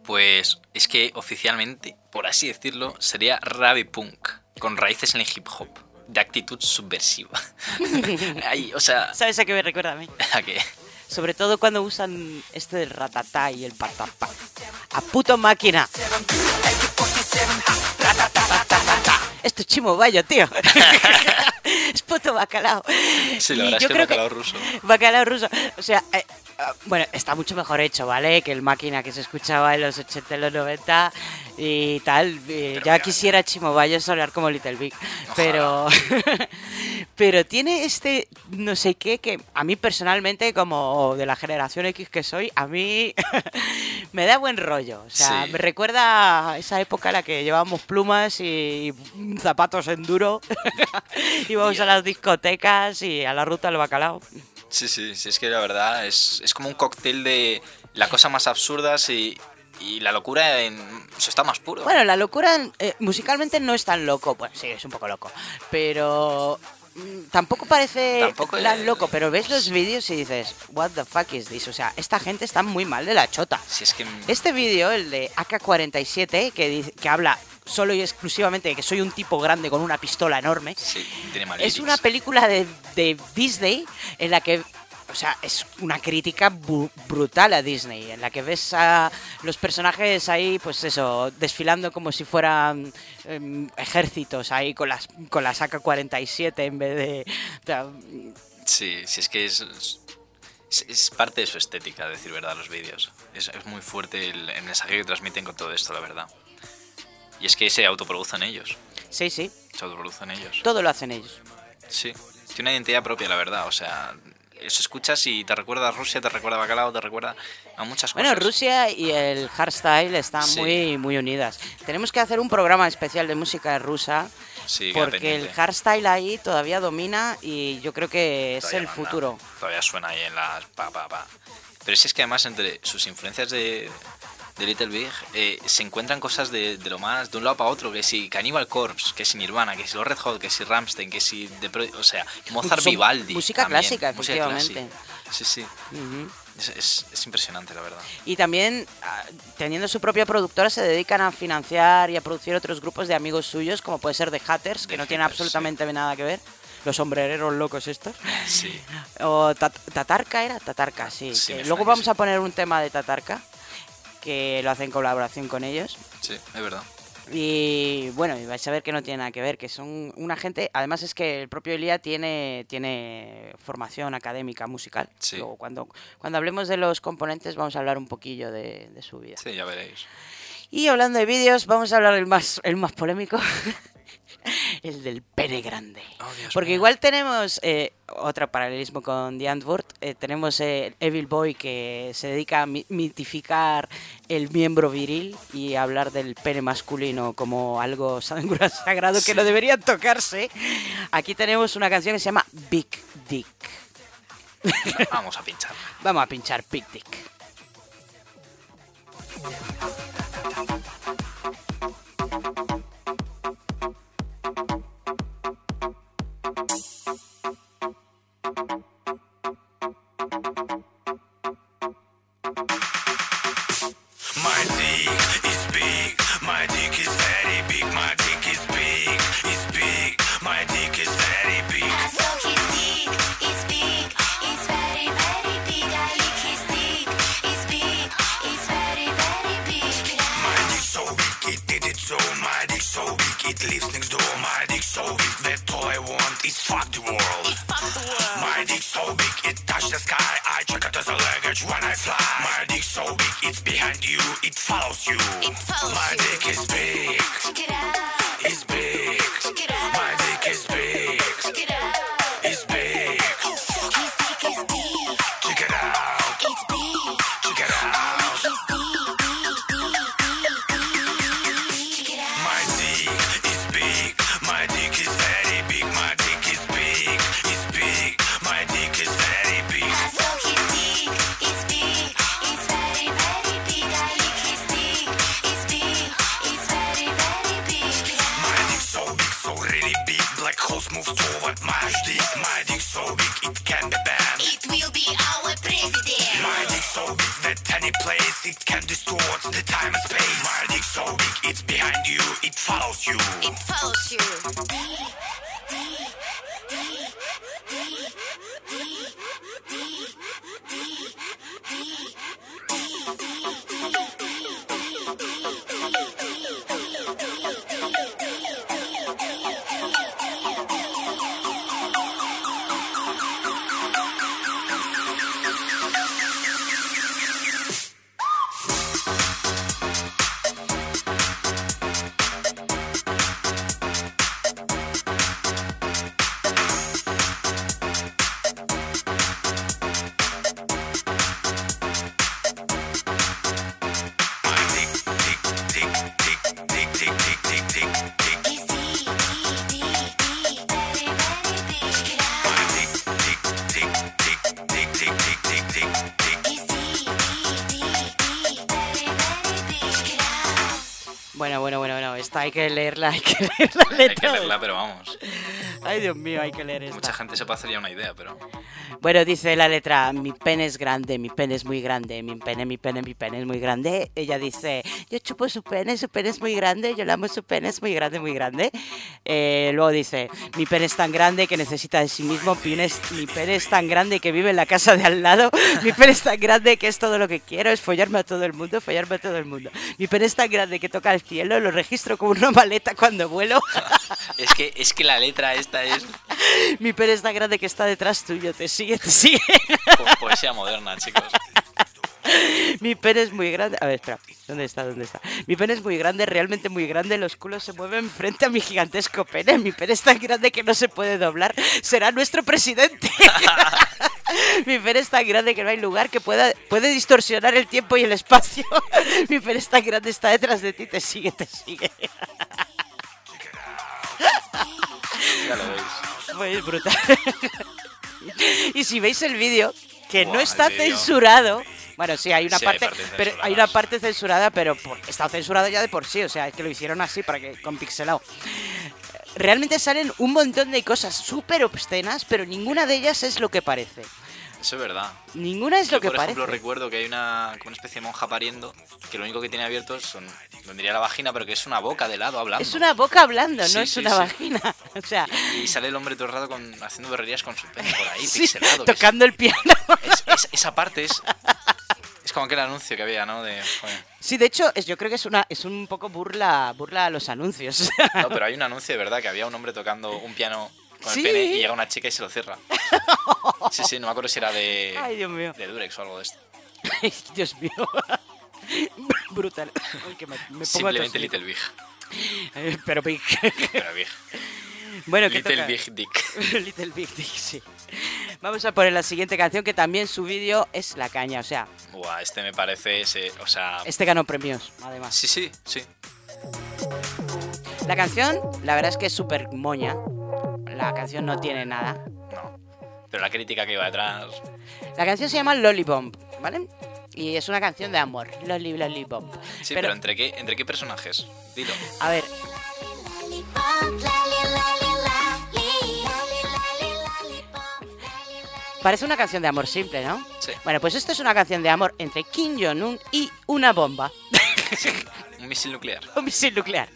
Pues es que oficialmente, por así decirlo, sería rave punk, con raíces en el hip hop, de actitud subversiva. Ay, o sea, ¿Sabes a qué me recuerda a mí? ¿a qué? Sobre todo cuando usan este del ratatá y el patapá. A puto máquina. Esto es chimo vaya, tío. Es puto bacalao. Sí, la Y verdad es yo que creo bacalao ruso. Bacalao ruso. O sea, eh, bueno, está mucho mejor hecho, ¿vale? Que el máquina que se escuchaba en los 80 y los 90 y tal. Eh, ya quisiera Chimo Bayo sonar como Little Big. Pero, pero tiene este no sé qué que a mí personalmente, como de la generación X que soy, a mí me da buen rollo. O sea, Sí. me recuerda a esa época en la que llevábamos plumas y zapatos enduro. Íbamos a las discotecas y a la ruta del bacalao. Sí, sí, sí, es que la verdad es, es como un cóctel de la cosa más absurdas y, y la locura en su estado más puro. Bueno, la locura eh, musicalmente no es tan loco. Bueno, sí, es un poco loco. Pero mm, tampoco parece Tampoco tan loco. Pero ves los vídeos y dices, what the fuck is this? O sea, esta gente está muy mal de la chota. Si es que Este vídeo, el de AK-47, que, dice- que habla solo y exclusivamente de que soy un tipo grande con una pistola enorme. Sí, tiene mal Es una película de, de Disney en la que, o sea, es una crítica brutal a Disney, en la que ves a los personajes ahí, pues eso, desfilando como si fueran em, ejércitos ahí con las con las AK-47 en vez de... o sea, Sí, sí, es que es, es, es parte de su estética, decir verdad, los vídeos. Es, es muy fuerte el, el mensaje que transmiten con todo esto, la verdad. Y es que se autoproducen ellos. sí, sí, Se autoproducen ellos. todo lo hacen ellos. Sí. Tiene una identidad propia, la verdad. O sea, eso escuchas y te recuerda a Rusia, te recuerda a Bacalao, te recuerda a muchas cosas. Bueno, Rusia y el hardstyle están Sí. muy, muy unidas. Tenemos que hacer un programa especial de música rusa Sí, porque el hardstyle ahí todavía domina y yo creo que es el manda. futuro. Todavía suena ahí en las pa, pa, pa. Pero si es que además entre sus influencias de, de Little Big eh, se encuentran cosas de, de lo más de un lado para otro, que si Cannibal Corpse, que si Nirvana, que si los Red Hot, que si Ramstein, que si The Pro- o sea, Mozart Son Vivaldi. música también, clásica, música efectivamente. clásica. Sí, sí. Es, es- es impresionante, la verdad. Y también, ah, teniendo su propia productora, se dedican a financiar y a producir otros grupos de amigos suyos, como puede ser The Hatters, que no tienen Hatters, absolutamente nada que ver. Los sombrereros locos estos. Sí. O Tat- Tatarka era, Tatarka, sí. Sí, que me luego vamos sí. a poner un tema de Tatarka, que lo hacen en colaboración con ellos. Sí, es verdad. Y bueno, y vais a ver que no tiene nada que ver, que son una gente. Además, es que el propio Elia tiene, tiene formación académica musical. Sí. Luego, cuando, cuando hablemos de los componentes, vamos a hablar un poquillo de, de su vida. Sí, ya veréis. Y hablando de vídeos, vamos a hablar del más, el más polémico. el del pene grande. Oh, Porque igual tenemos eh, otro paralelismo con The Antwoord. eh, tenemos eh, Evil Boy que se dedica a mi- mitificar el miembro viril y hablar del pene masculino como algo sagrado que no debería tocarse. Aquí tenemos una canción que se llama Big Dick. Vamos a pinchar. Vamos a pinchar Big Dick. Hay que leerla, hay que leer la Hay que letra. leerla, pero vamos. Ay, Dios mío, hay que leer esta. Mucha gente se puede hacer ya una idea, pero. Bueno, dice la letra, mi pene es grande, mi pene es muy grande, mi pene, mi pene, mi pene es muy grande. Ella dice, yo chupo su pene, su pene es muy grande, yo le amo su pene, es muy grande, muy grande. Eh, luego dice, mi pene es tan grande que necesita de sí mismo, mi pene, es, mi pene es tan grande que vive en la casa de al lado, mi pene es tan grande que es todo lo que quiero, es follarme a todo el mundo, follarme a todo el mundo. Mi pene es tan grande que toca el cielo, lo registro como una maleta cuando vuelo. Es que, es que la letra esta es mi pene es tan grande que está detrás tuyo, te sigue, te sigue. po- poesía moderna, chicos. Mi pene es muy grande. A ver, espera. ¿Dónde está? ¿Dónde está? Mi pene es muy grande, realmente muy grande. Los culos se mueven frente a mi gigantesco pene. Mi pene es tan grande que no se puede doblar. Será nuestro presidente. Mi pene es tan grande que no hay lugar que pueda puede distorsionar el tiempo y el espacio. Mi pene es tan grande, está detrás de ti, te sigue, te sigue. Ya lo veis. Pues brutal. y si veis el vídeo, que no Buah, está censurado. Bueno, sí, hay una Sí, hay parte, partes pero hay una parte censurada, pero por, está censurado ya de por sí, o sea, es que lo hicieron así para que con pixelado. Realmente salen un montón de cosas súper obscenas, pero ninguna de ellas es lo que parece. Eso es verdad. Ninguna es Yo, lo que por ejemplo, parece. recuerdo que hay una, como una especie de monja pariendo que lo único que tiene abierto son, vendría la vagina, pero que es una boca de lado hablando. Es una boca hablando, no Sí, es sí, una sí. vagina. O sea, Y sale el hombre todo el rato con, haciendo berrerías con su pene por ahí, sí, pixelado. que es- tocando el piano. es- es- esa parte es. Es como aquel anuncio que había, ¿no? De. Sí, de hecho, es, yo creo que es una es un poco burla burla a los anuncios. No, pero hay un anuncio de verdad que había un hombre tocando un piano con Sí. el pene y llega una chica y se lo cierra. Sí, sí, no me acuerdo si era de, Ay, Dios mío. de Durex o algo de esto. Ay, Dios mío. Brutal. Uy, que me, me pongo a Simplemente. Little Big. Eh, Pero big. Pero Big. Bueno, ¿qué Little toca? Big Dick. Little Big Dick, sí. Vamos a poner la siguiente canción que también su vídeo es la caña. O sea, Buah, este me parece ese. O sea. este ganó premios, además. Sí, sí, sí. La canción, la verdad es que es súper moña. La canción no tiene nada. Pero la crítica que iba detrás. La canción se llama Lollybomb, ¿vale? Y es una canción de amor. Lolly, Lollybomb. Sí, pero, ¿entre, qué, ¿entre qué personajes? Dilo. A ver, parece una canción de amor simple, ¿no? Sí. Bueno, pues esto es una canción de amor entre Kim Jong-un y una bomba. Un misil nuclear. Un misil nuclear.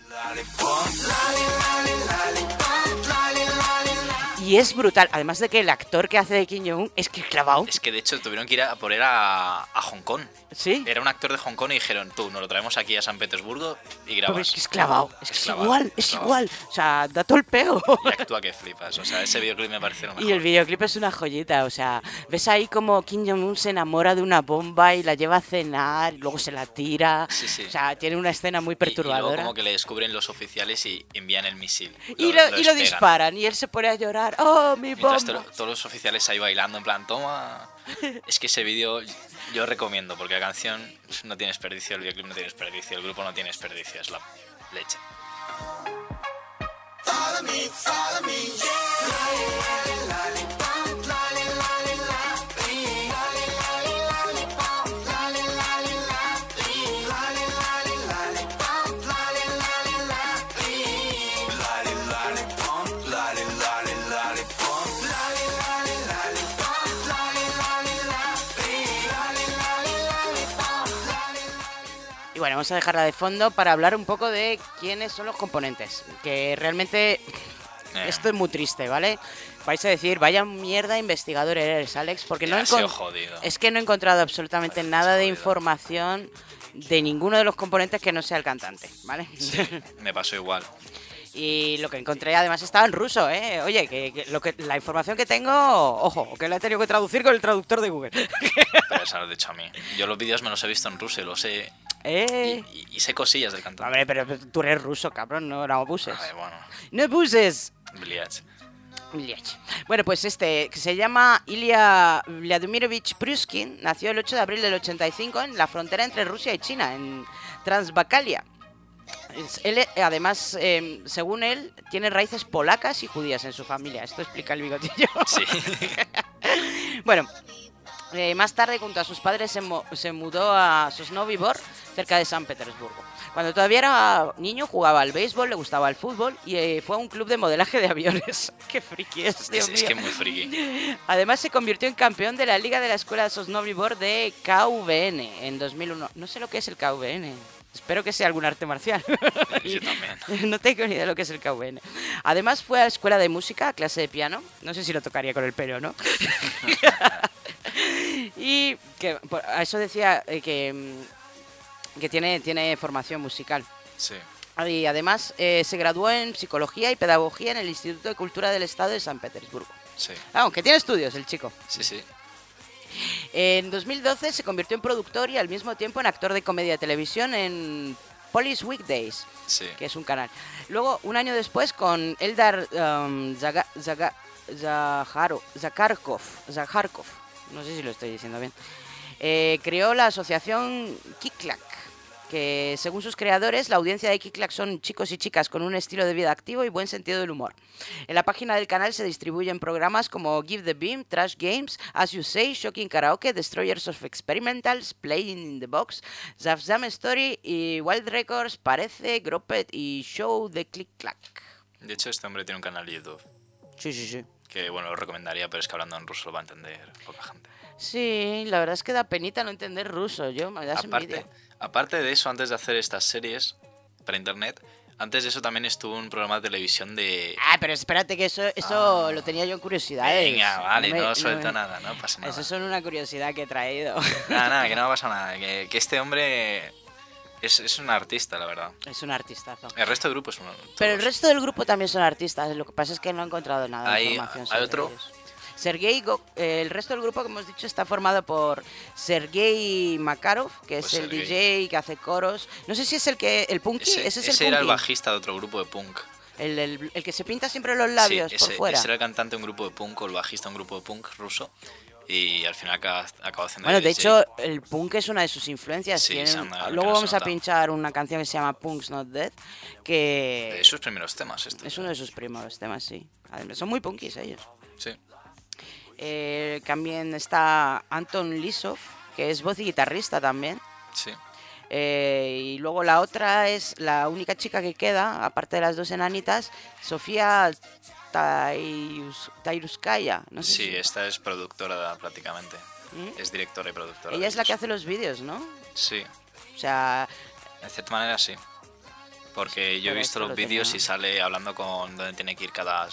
Y es brutal. Además de que el actor que hace de Kim Jong-un es que clavado. Es que de hecho tuvieron que ir a por él a, a Hong Kong. Sí. Era un actor de Hong Kong y dijeron, tú, nos lo traemos aquí a San Petersburgo y grabas. Pero es que es clavado. Es que es clavado, igual, es clavado. igual. O sea, da todo el pego. Y actúa que flipas. O sea, ese videoclip me parece lo mejor. Y el videoclip es una joyita, o sea, ves ahí como Kim Jong-un se enamora de una bomba y la lleva a cenar, y luego se la tira. Sí, sí. O sea, tiene una escena muy Y luego perturbadora. como que le descubren los oficiales y envían el misil. Y lo, y lo disparan y él se pone a llorar. ¡Oh, mi bomba! Mientras to- todos los oficiales ahí bailando en plan, toma. Es que ese vídeo yo recomiendo porque la canción no tiene desperdicio, el videoclip no tiene desperdicio, el grupo no tiene desperdicio, es la leche. Y bueno, vamos a dejarla de fondo para hablar un poco de quiénes son los componentes. Que realmente Eh, esto es muy triste, ¿vale? Vais a decir, vaya mierda investigador eres, Alex, porque no jodido. es que no he encontrado absolutamente nada de información de ninguno de los componentes que no sea el cantante, ¿vale? Me pasó igual. Y lo que encontré además estaba en ruso, ¿eh? Oye, que, que lo que la información que tengo, ojo, que la he tenido que traducir con el traductor de Google. Pero eso lo he dicho a mí. Yo los vídeos me los he visto en ruso y los sé. ¿Eh? Y, y sé cosillas del cantante. Hombre, pero tú eres ruso, cabrón, no, no abuses. A ver, bueno, No abuses. Bliach. Bueno, pues este, que se llama Ilya Vladimirovich Pruskin, nació el 8 de abril del 85 en la frontera entre Rusia y China, en Transbacalia. Él, eh, además, eh, según él, tiene raíces polacas y judías en su familia. Esto explica el bigotillo. Sí. bueno, eh, más tarde, junto a sus padres, se, se mudó a Sosnovy Bor, cerca de San Petersburgo. Cuando todavía era niño jugaba al béisbol, le gustaba el fútbol y eh, fue a un club de modelaje de aviones. Qué friki es, Dios Es, es mío. que muy friki. Además se convirtió en campeón de la Liga de la Escuela de Snowboard de KVN en 2001. No sé lo que es el KVN. Espero que sea algún arte marcial. Yo también. no tengo ni idea de lo que es el KVN. Además fue a la escuela de música, a clase de piano. No sé si lo tocaría con el pelo, ¿no? y que por- a eso decía eh, que, que tiene, tiene formación musical. Sí. Y además eh, se graduó en psicología y pedagogía en el Instituto de Cultura del Estado de San Petersburgo. Sí. Aunque tiene estudios el chico. Sí, sí. En 2012 se convirtió en productor y al mismo tiempo en actor de comedia de televisión en Police Weekdays, Sí. que es un canal. Luego, un año después, con Eldar um, Zaga- Zaga- Zaharo- Zakharkov, Zakharkov, no sé si lo estoy diciendo bien, eh, creó la asociación Kiklak, que según sus creadores, la audiencia de Kiklak son chicos y chicas con un estilo de vida activo y buen sentido del humor. En la página del canal se distribuyen programas como Give the Beam, Trash Games, As You Say, Shocking Karaoke, Destroyers of Experimentals, Playing in the Box, Zaf Zam Story y Wild Records, Parece, Gropet y Show de Click Clack. De hecho, este hombre tiene un canal de YouTube. Sí, sí, sí. Que bueno, lo recomendaría, pero es que hablando en ruso lo va a entender poca gente. Sí, la verdad es que da penita no entender ruso, yo me das Aparte, envidia. Aparte de eso, antes de hacer estas series para internet, antes de eso también estuvo un programa de televisión de. Ah, pero espérate que eso, eso lo tenía yo en curiosidades. Venga, vale, me- no suelto me- nada, no pasa nada. Eso son una curiosidad que he traído. Nada, nada, que no pasa nada. Que, que este hombre es, es un artista, la verdad. Es un artistazo. El resto del grupo es un. Pero el resto del grupo también son artistas, lo que pasa es que no he encontrado nada de Hay- información hay sobre otro. ellos. Sergei, Go- eh, el resto del grupo, como hemos dicho, está formado por Sergei Makarov, que es Pues el Sergei. DJ que hace coros. No sé si es el que el punky, ese, Ese, es el ese era el bajista de otro grupo de punk. El, el- el que se pinta siempre los labios Sí, por ese, fuera. ese era el cantante de un grupo de punk o el bajista de un grupo de punk ruso. Y al final acaba, acabó haciendo Bueno, de hecho, el punk es una de sus influencias. Sí, que Luego vamos a pinchar una canción que se llama Punk's Not Dead, que De sus primeros temas, es uno de sus primeros temas, sí. Además, son muy punkis ellos. Sí. Eh, también está Anton Lisov, que es voz y guitarrista también. Sí. Eh, y luego la otra es la única chica que queda, aparte de las dos enanitas, Sofía Tairuskaya. No sé sí, si- esta es productora prácticamente. ¿Mm? Es directora y productora. Ella es la que hace los vídeos, ¿no? Sí, O sea, de cierta manera sí. Porque yo he visto los lo vídeos y sale hablando con dónde tiene que ir cada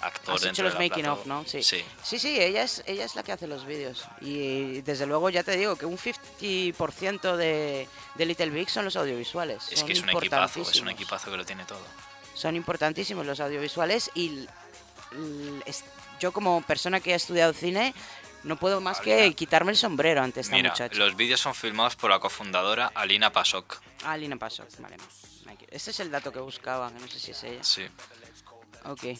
actor Has hecho los de making of, ¿no? Sí. Sí. sí, sí, ella es, ella es la que hace los vídeos. Y desde luego ya te digo que un 50% de, de Little Big son los audiovisuales. Es son que es un equipazo, es un equipazo que lo tiene todo. Son importantísimos los audiovisuales y yo como persona que ha estudiado cine no puedo más que quitarme el sombrero ante esta Mira, muchacha. los vídeos son filmados por la cofundadora Alina Pasok. Ah, Lina Paso, vale. Este es el dato que buscaba, que no sé si es ella. Sí. Ok.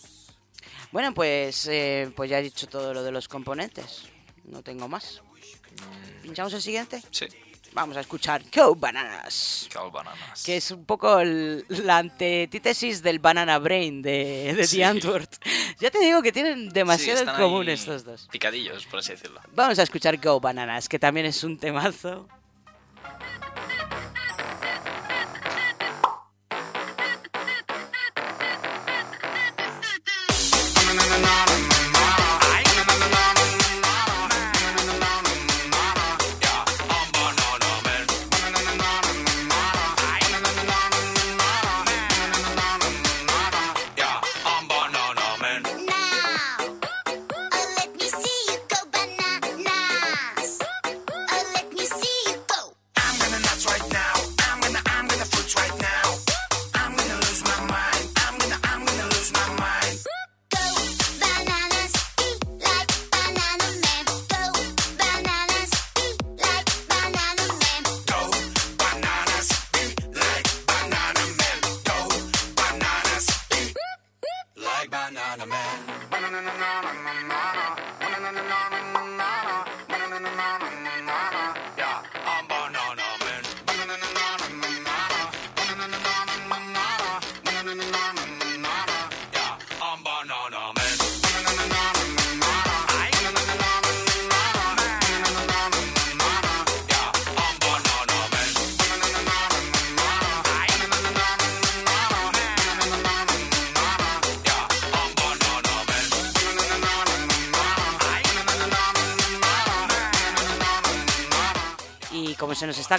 Bueno, pues, eh, pues ya he dicho todo lo de los componentes. No tengo más. ¿Pinchamos el siguiente? Sí. Vamos a escuchar Go Bananas. Cal bananas. Que es un poco el- la antítesis del Banana Brain de, de Sí. The Antwoord. Ya te digo que tienen demasiado Sí, en común estos dos. Picadillos, por así decirlo. Vamos a escuchar Go Bananas, que también es un temazo.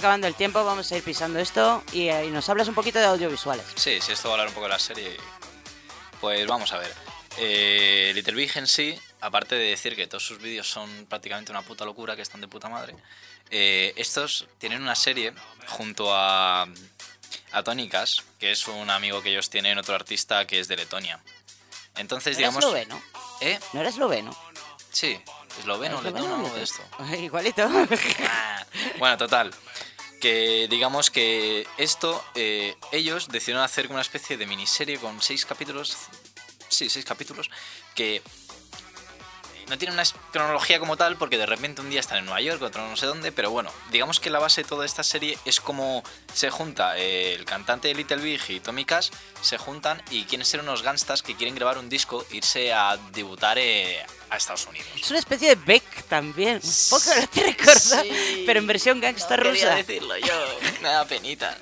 Acabando el tiempo, vamos a ir pisando esto y, eh, y nos hablas un poquito de audiovisuales. Sí, sí, esto va a hablar un poco de la serie. Pues vamos a ver. Eh, Little Big en sí, aparte de decir que todos sus vídeos son prácticamente una puta locura, que están de puta madre, eh, estos tienen una serie junto a, a Tony Cash, que es un amigo que ellos tienen, otro artista que es de Letonia. Entonces, ¿No digamos... era esloveno? ¿Eh? ¿No era esloveno? Sí, esloveno, ¿Esloveno letón, o algo de esto. Igualito. Ah, Bueno, total. Que digamos que esto, eh, ellos decidieron hacer una especie de miniserie con seis capítulos. Sí, seis capítulos. Que no tienen una cronología como tal, porque de repente un día están en Nueva York, otro no sé dónde. Pero bueno, digamos que la base de toda esta serie es como se junta eh, el cantante de Little Big y Tommy Cash, se juntan y quieren ser unos gangstas que quieren grabar un disco, e irse a debutar eh, a Estados Unidos. Es una especie de Beck también. Un poco no te recuerda, Sí. pero en versión gangsta No quería rusa. decirlo yo, me da penita.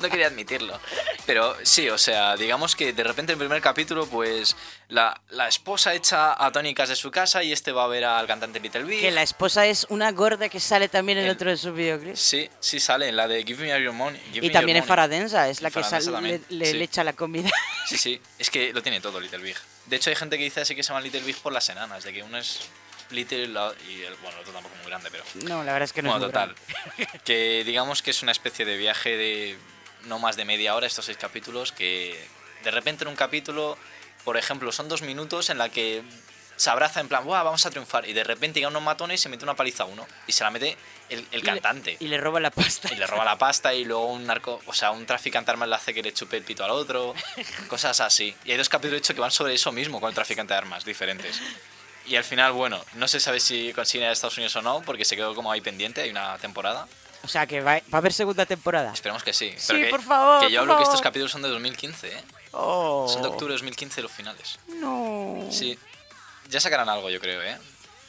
No quería admitirlo. Pero sí, o sea, digamos que de repente en el primer capítulo, pues la, la esposa echa a Tony Cash de su casa y este va a ver al cantante Little Big. Que la esposa es una gorda que sale también en El- otro de sus videoclips. Sí, sí sale en la de Give Me Your Money. Give Y también Money. Faradensa, es la que sale, le, le- sí. le echa la comida. Sí, sí, es que lo tiene todo Little Big. De hecho, hay gente que dice así que se llama Little Big por las enanas, de que uno es Little y el, bueno, el otro tampoco es muy grande, pero... No, la verdad es que no bueno, es muy total. que digamos que es una especie de viaje de no más de media hora, estos seis capítulos, que de repente en un capítulo, por ejemplo, son dos minutos en la que se abraza en plan, ¡Buah, vamos a triunfar! Y de repente llega unos matones y se mete una paliza a uno. Y se la mete el, el Y le- cantante. Y le roba la pasta. Y le roba la pasta y luego un narco, o sea, un traficante de armas le hace que le chupe el pito al otro, cosas así. Y hay dos capítulos hechos que van sobre eso mismo con el traficante de armas, diferentes. Y al final, bueno, no se sabe si consiguen a Estados Unidos o no, porque se quedó como ahí pendiente, hay una temporada. O sea, que va, va a haber segunda temporada. Esperemos que sí. Sí, Pero que, por favor, Que yo por hablo que estos capítulos son de 2015, ¿eh? Oh. Son de octubre de 2015 los finales. No. Sí. Ya sacarán algo, yo creo, ¿eh?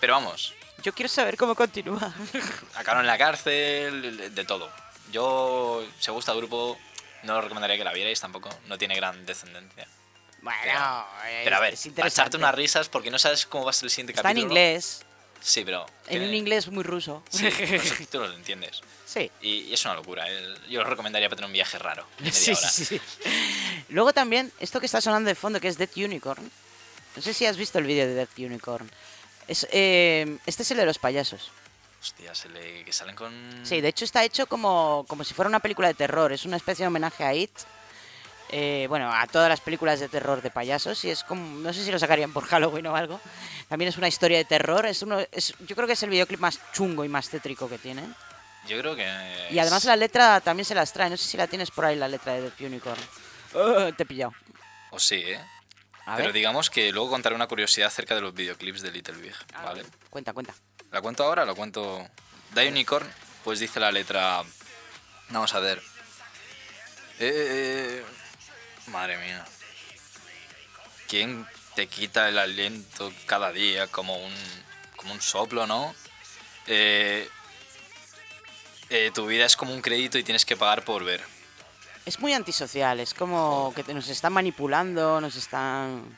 Pero vamos, Yo quiero saber cómo continúa. acabaron en la cárcel, de todo. Yo, si gusta el grupo, no recomendaría que la vierais tampoco. No tiene gran descendencia. Bueno, Pero a ver, es para echarte unas risas porque no sabes cómo va a ser el siguiente Está en capítulo. inglés, Sí, pero... en tiene- un inglés muy ruso. Sí, los subtítulos lo entiendes. Sí. Y, y es una locura. ¿eh? Yo os recomendaría para tener un viaje raro. media Sí, hora. sí, sí. Luego también, esto que está sonando de fondo, que es Dead Unicorn. No sé si has visto el vídeo de Dead Unicorn. Es, eh, este es el de los payasos. Hostia, se le, que salen con... Sí, de hecho está hecho como, como si fuera una película de terror. Es una especie de homenaje a It. Eh, bueno, a todas las películas de terror de payasos. Y es como. No sé si lo sacarían por Halloween o algo. También es una historia de terror. Es uno, es, yo creo que es el videoclip más chungo y más tétrico que tienen. Yo creo que... Y además la letra también se las trae. No sé si la tienes por ahí, la letra de Dead Unicorn. Oh, te he pillado. O sí, ¿eh? A Pero ver. digamos que luego contaré una curiosidad acerca de los videoclips de Little Big, ¿vale? Cuenta, cuenta. ¿La cuento ahora la cuento...? Die Unicorn, pues dice la letra... Vamos a ver. Eh, madre mía. ¿Quién te quita el aliento cada día como un, como un soplo, no? Eh, eh, tu vida es como un crédito y tienes que pagar por ver. Es muy antisocial. Es como que nos están manipulando, nos están.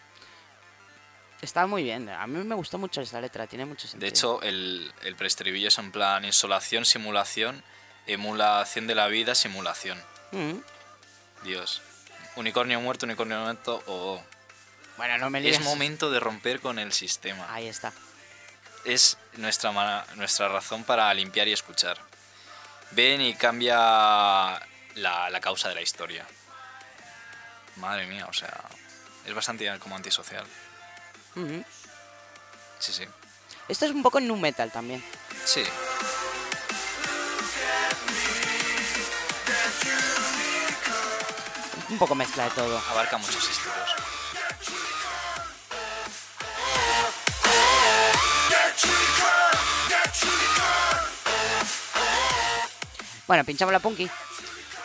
Está muy bien. A mí me gustó mucho esta letra. Tiene mucho sentido. De hecho, el, el preestribillo es en plan insolación, simulación, emulación de la vida, simulación. Mm. Dios. Unicornio muerto, unicornio muerto, o... Bueno, no me Es líes. momento de romper con el sistema. Ahí está. Es nuestra, nuestra razón para limpiar y escuchar. Ven y cambia la, la causa de la historia. Madre mía, o sea, es bastante como antisocial. Sí, sí. Esto es un poco nu metal también. Sí. Un poco mezcla de todo. Abarca muchos estilos. Bueno, pinchamos la punky.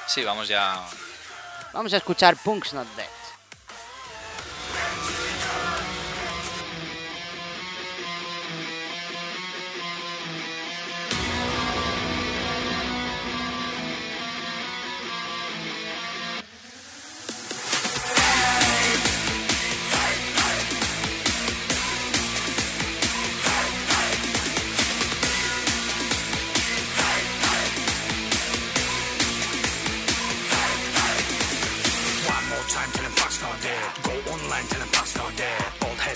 Sí, vamos ya. Vamos a escuchar Punk's Not Dead.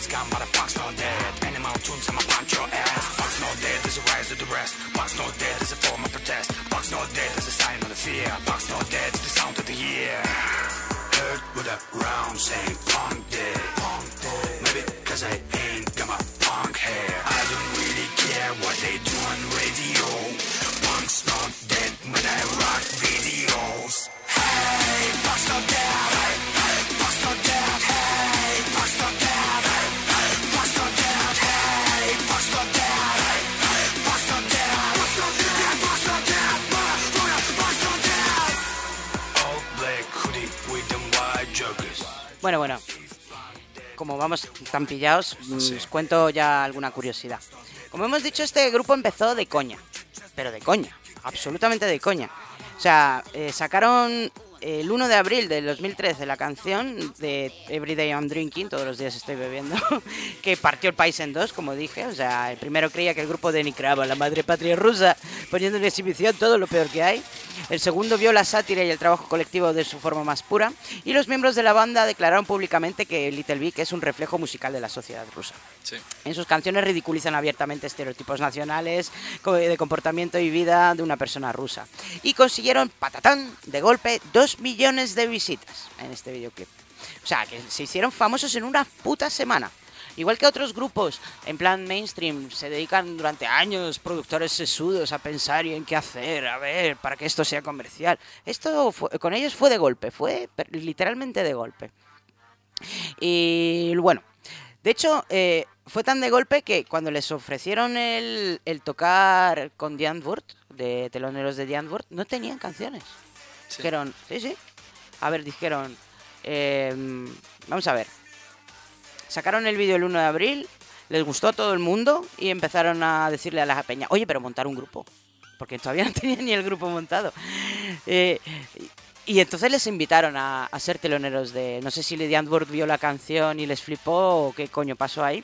Heads but the punk's not dead. Animal tunes, I'ma punch your ass. Punk's not dead, there's a rise to the rest. Punk's not dead, there's a form of protest. Punk's not dead, there's a sign of the fear. Punk's not dead, it's the sound of the year. Heard with a round saying. Punk dead. Bueno, bueno. Como vamos tan pillados, mm, os cuento ya alguna curiosidad. Como hemos dicho, este grupo empezó de coña. Pero de coña. Absolutamente de coña. O sea, eh, sacaron el 1 de abril del 2013 la canción de Everyday I'm Drinking, todos los días estoy bebiendo, que partió el país en dos, como dije. O sea, el primero creía que el grupo denigraba la madre patria rusa, poniendo en exhibición todo lo peor que hay. El segundo vio la sátira y el trabajo colectivo de su forma más pura. Y los miembros de la banda declararon públicamente que Little Big es un reflejo musical de la sociedad rusa. Sí. En sus canciones ridiculizan abiertamente estereotipos nacionales de comportamiento y vida de una persona rusa. Y consiguieron, patatán, de golpe, dos millones de visitas en este videoclip. O sea, que se hicieron famosos en una puta semana. Igual que otros grupos, en plan mainstream, se dedican durante años productores sesudos a pensar y en qué hacer, a ver, para que esto sea comercial. Esto fue- con ellos fue de golpe, fue literalmente de golpe. Y bueno, de hecho, eh, fue tan de golpe que cuando les ofrecieron el, el tocar con The Antwoord, de teloneros de The Antwoord, no tenían canciones. Dijeron, sí, sí. A ver, dijeron, em, vamos a ver. Sacaron el vídeo el 1 de abril, les gustó a todo el mundo y empezaron a decirle a la peña, oye, pero montar un grupo. Porque todavía no tenían ni el grupo montado. Eh, y entonces les invitaron a, a ser teloneros de... No sé si Lady Antwoord vio la canción y les flipó o qué coño pasó ahí.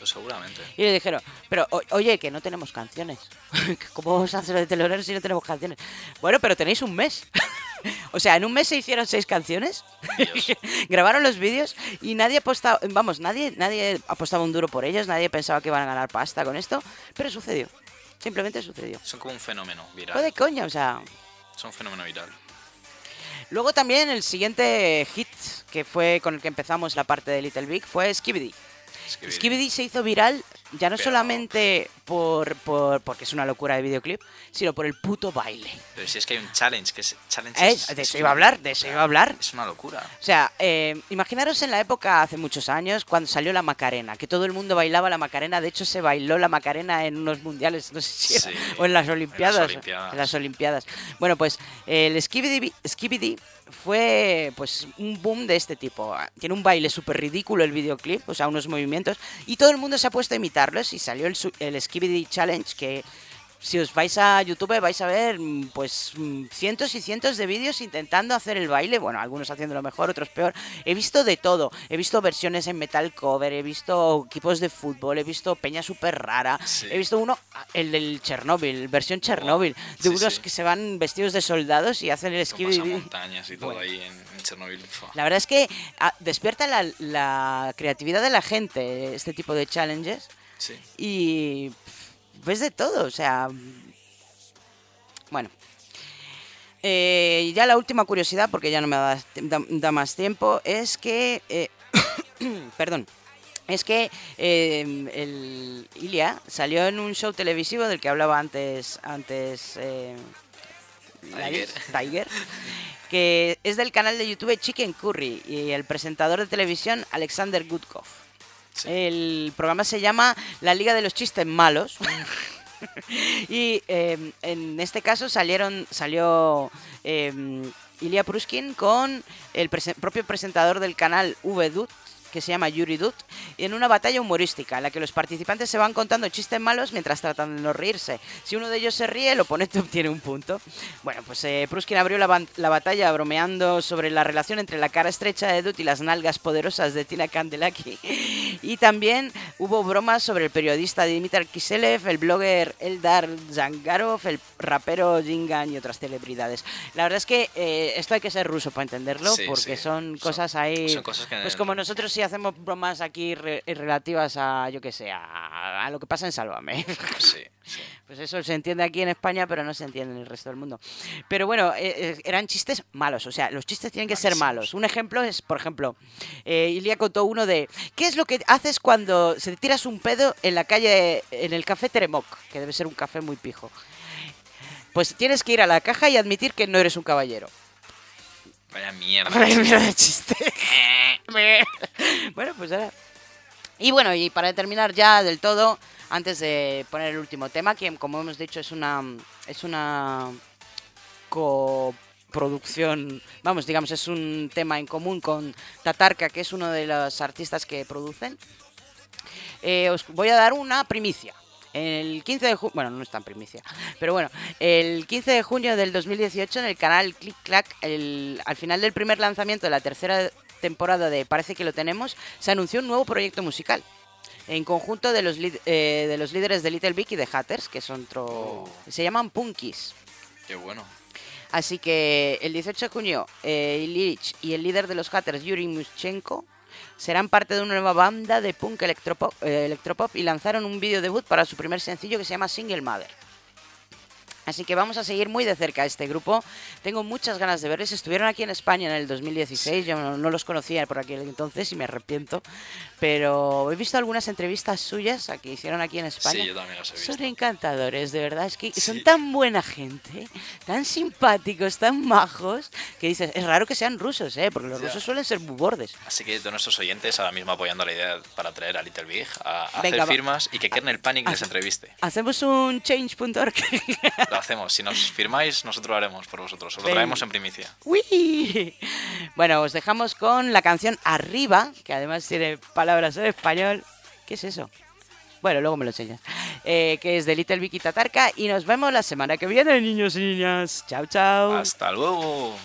Pues seguramente. Y le dijeron, pero o- oye, que no tenemos canciones. ¿Cómo vamos a hacer de teloneros si no tenemos canciones? Bueno, pero tenéis un mes. o sea, en un mes se hicieron seis canciones. Grabaron los vídeos y nadie apostaba, vamos, nadie, nadie apostaba un duro por ellos, nadie pensaba que iban a ganar pasta con esto, pero sucedió. Simplemente sucedió. Son como un fenómeno viral. Fue de coña, o sea. Son un fenómeno viral. Luego también el siguiente hit que fue con el que empezamos la parte de Little Big fue Skibidi. Skibidi. Se hizo viral ya no Pero- solamente por, por porque es una locura de videoclip, sino por el puto baile. Pero si es que hay un challenge, que es challenge. Eh, de es eso iba a hablar, de eso iba a hablar. Es una locura. O sea, eh, imaginaros en la época, hace muchos años, cuando salió la Macarena, que todo el mundo bailaba la Macarena. De hecho, se bailó la Macarena en unos mundiales, no sé si era, Sí, o en las Olimpiadas. Olimpiadas. en las Olimpiadas. Bueno, pues el Skibidi, Skibidi fue pues un boom de este tipo. Tiene un baile súper ridículo el videoclip, o sea, unos movimientos, y todo el mundo se ha puesto a imitarlos y salió el, el Skibidi Challenge que si os vais a YouTube vais a ver mm, pues mm, cientos y cientos de vídeos intentando hacer el baile, bueno, algunos haciéndolo mejor, otros peor. He visto de todo, he visto versiones en metal cover, he visto equipos de fútbol, he visto peña súper rara, he visto uno, el del Chernobyl, versión Chernobyl, de sí, unos sí. que se van vestidos de soldados y hacen el skibidi. montañas y todo ahí en, en Chernobyl. Fua. La verdad es que ah, despierta la, la creatividad de la gente este tipo de challenges Sí. y ves de todo, o sea... Bueno. Eh, ya la última curiosidad, porque ya no me da, da- da más tiempo, es que... eh, perdón. Es que eh, el Ilia salió en un show televisivo del que hablaba antes, antes eh, Tiger. Tiger, que es del canal de YouTube Chicken Curry y el presentador de televisión Alexander El programa se llama La Liga de los Chistes Malos. y eh, en este caso salieron salió eh, Ilya Pruskin con el prese- propio presentador del canal VDUT que se llama Yuri Dut, en una batalla humorística en la que los participantes se van contando chistes malos mientras tratan de no reírse. Si uno de ellos se ríe, el oponente obtiene un punto. Bueno, pues eh, Pruskin abrió la, la batalla bromeando sobre la relación entre la cara estrecha de Dut y las nalgas poderosas de Tina Kandelaki. Y también Hubo bromas sobre el periodista Dimitar Kiselev, el blogger Eldar Zangarov, el rapero Jingan y otras celebridades. La verdad es que eh, esto hay que ser ruso para entenderlo, Sí, porque sí. son cosas ahí... son cosas que- Pues como nosotros sí hacemos bromas aquí re- relativas a, yo qué sé, a, a lo que pasa en Sálvame. Sí, sí. Pues eso se entiende aquí en España, pero no se entiende en el resto del mundo. Pero bueno, eh, eh, eran chistes malos, o sea, los chistes tienen que ser malos. Un ejemplo es, por ejemplo, eh, Ilia contó uno de, ¿qué es lo que haces cuando se te tiras un pedo en la calle, en el café Teremoc, que debe ser un café muy pijo? Pues tienes que ir a la caja y admitir que no eres un caballero. Vaya mierda. Vaya mierda de chiste. bueno, pues ahora. Y bueno, y para terminar ya del todo, antes de poner el último tema, que como hemos dicho es una es una coproducción, vamos, digamos, es un tema en común con Tatarka, que es uno de los artistas que producen. Eh, os voy a dar una primicia. El 15 de junio, bueno, no es tan primicia, pero bueno, el 15 de junio del 2018 en el canal Click Clack, el- al final del primer lanzamiento de la tercera temporada de Parece que lo tenemos, se anunció un nuevo proyecto musical. En conjunto de los, eh, de los líderes de Little Big y de Hatters, que son otro. Se llaman Punkies. Qué bueno. Así que el 18 de junio, eh, Illich y el líder de los Hatters, Yuri Muschenko, serán parte de una nueva banda de punk electropop, eh, electropop y lanzaron un vídeo debut para su primer sencillo que se llama Single Mother. Así que vamos a seguir muy de cerca a este grupo. Tengo muchas ganas de verles. Estuvieron aquí en España en el 2016. Yo no, no los conocía por aquel entonces y me arrepiento. Pero he visto algunas entrevistas suyas que hicieron aquí en España. Sí, yo también las he visto. Son encantadores, de verdad. Es que son tan buena gente, tan simpáticos, tan majos, que dices, es raro que sean rusos, ¿eh? Porque los rusos suelen ser muy bordes. Así que todos nuestros oyentes ahora mismo apoyando la idea para traer a Little Big a, a Venga, hacer firmas y que Kernel Panic les entreviste. Hacemos un change.org. Hacemos. Si nos firmáis, nosotros lo haremos por vosotros. Os lo traemos en primicia. ¡Uy! Bueno, os dejamos con la canción Arriba, que además tiene palabras en español. ¿Qué es eso? Bueno, luego me lo enseñas. Eh, que es de Little Vicky Tatarka. Y nos vemos la semana que viene, niños y niñas. Chao, chao. Hasta luego.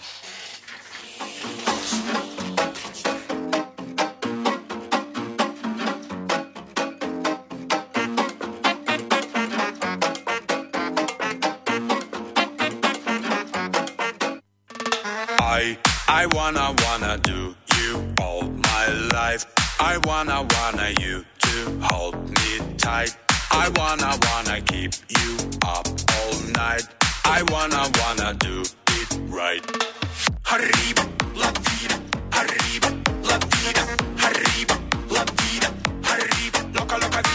I I wanna wanna do you all my life. I wanna wanna you to hold me tight. I wanna wanna keep you up all night. I wanna wanna do it right. Arriba, la vida, arriba, la vida, arriba, la vida, arriba, loca, loca vida,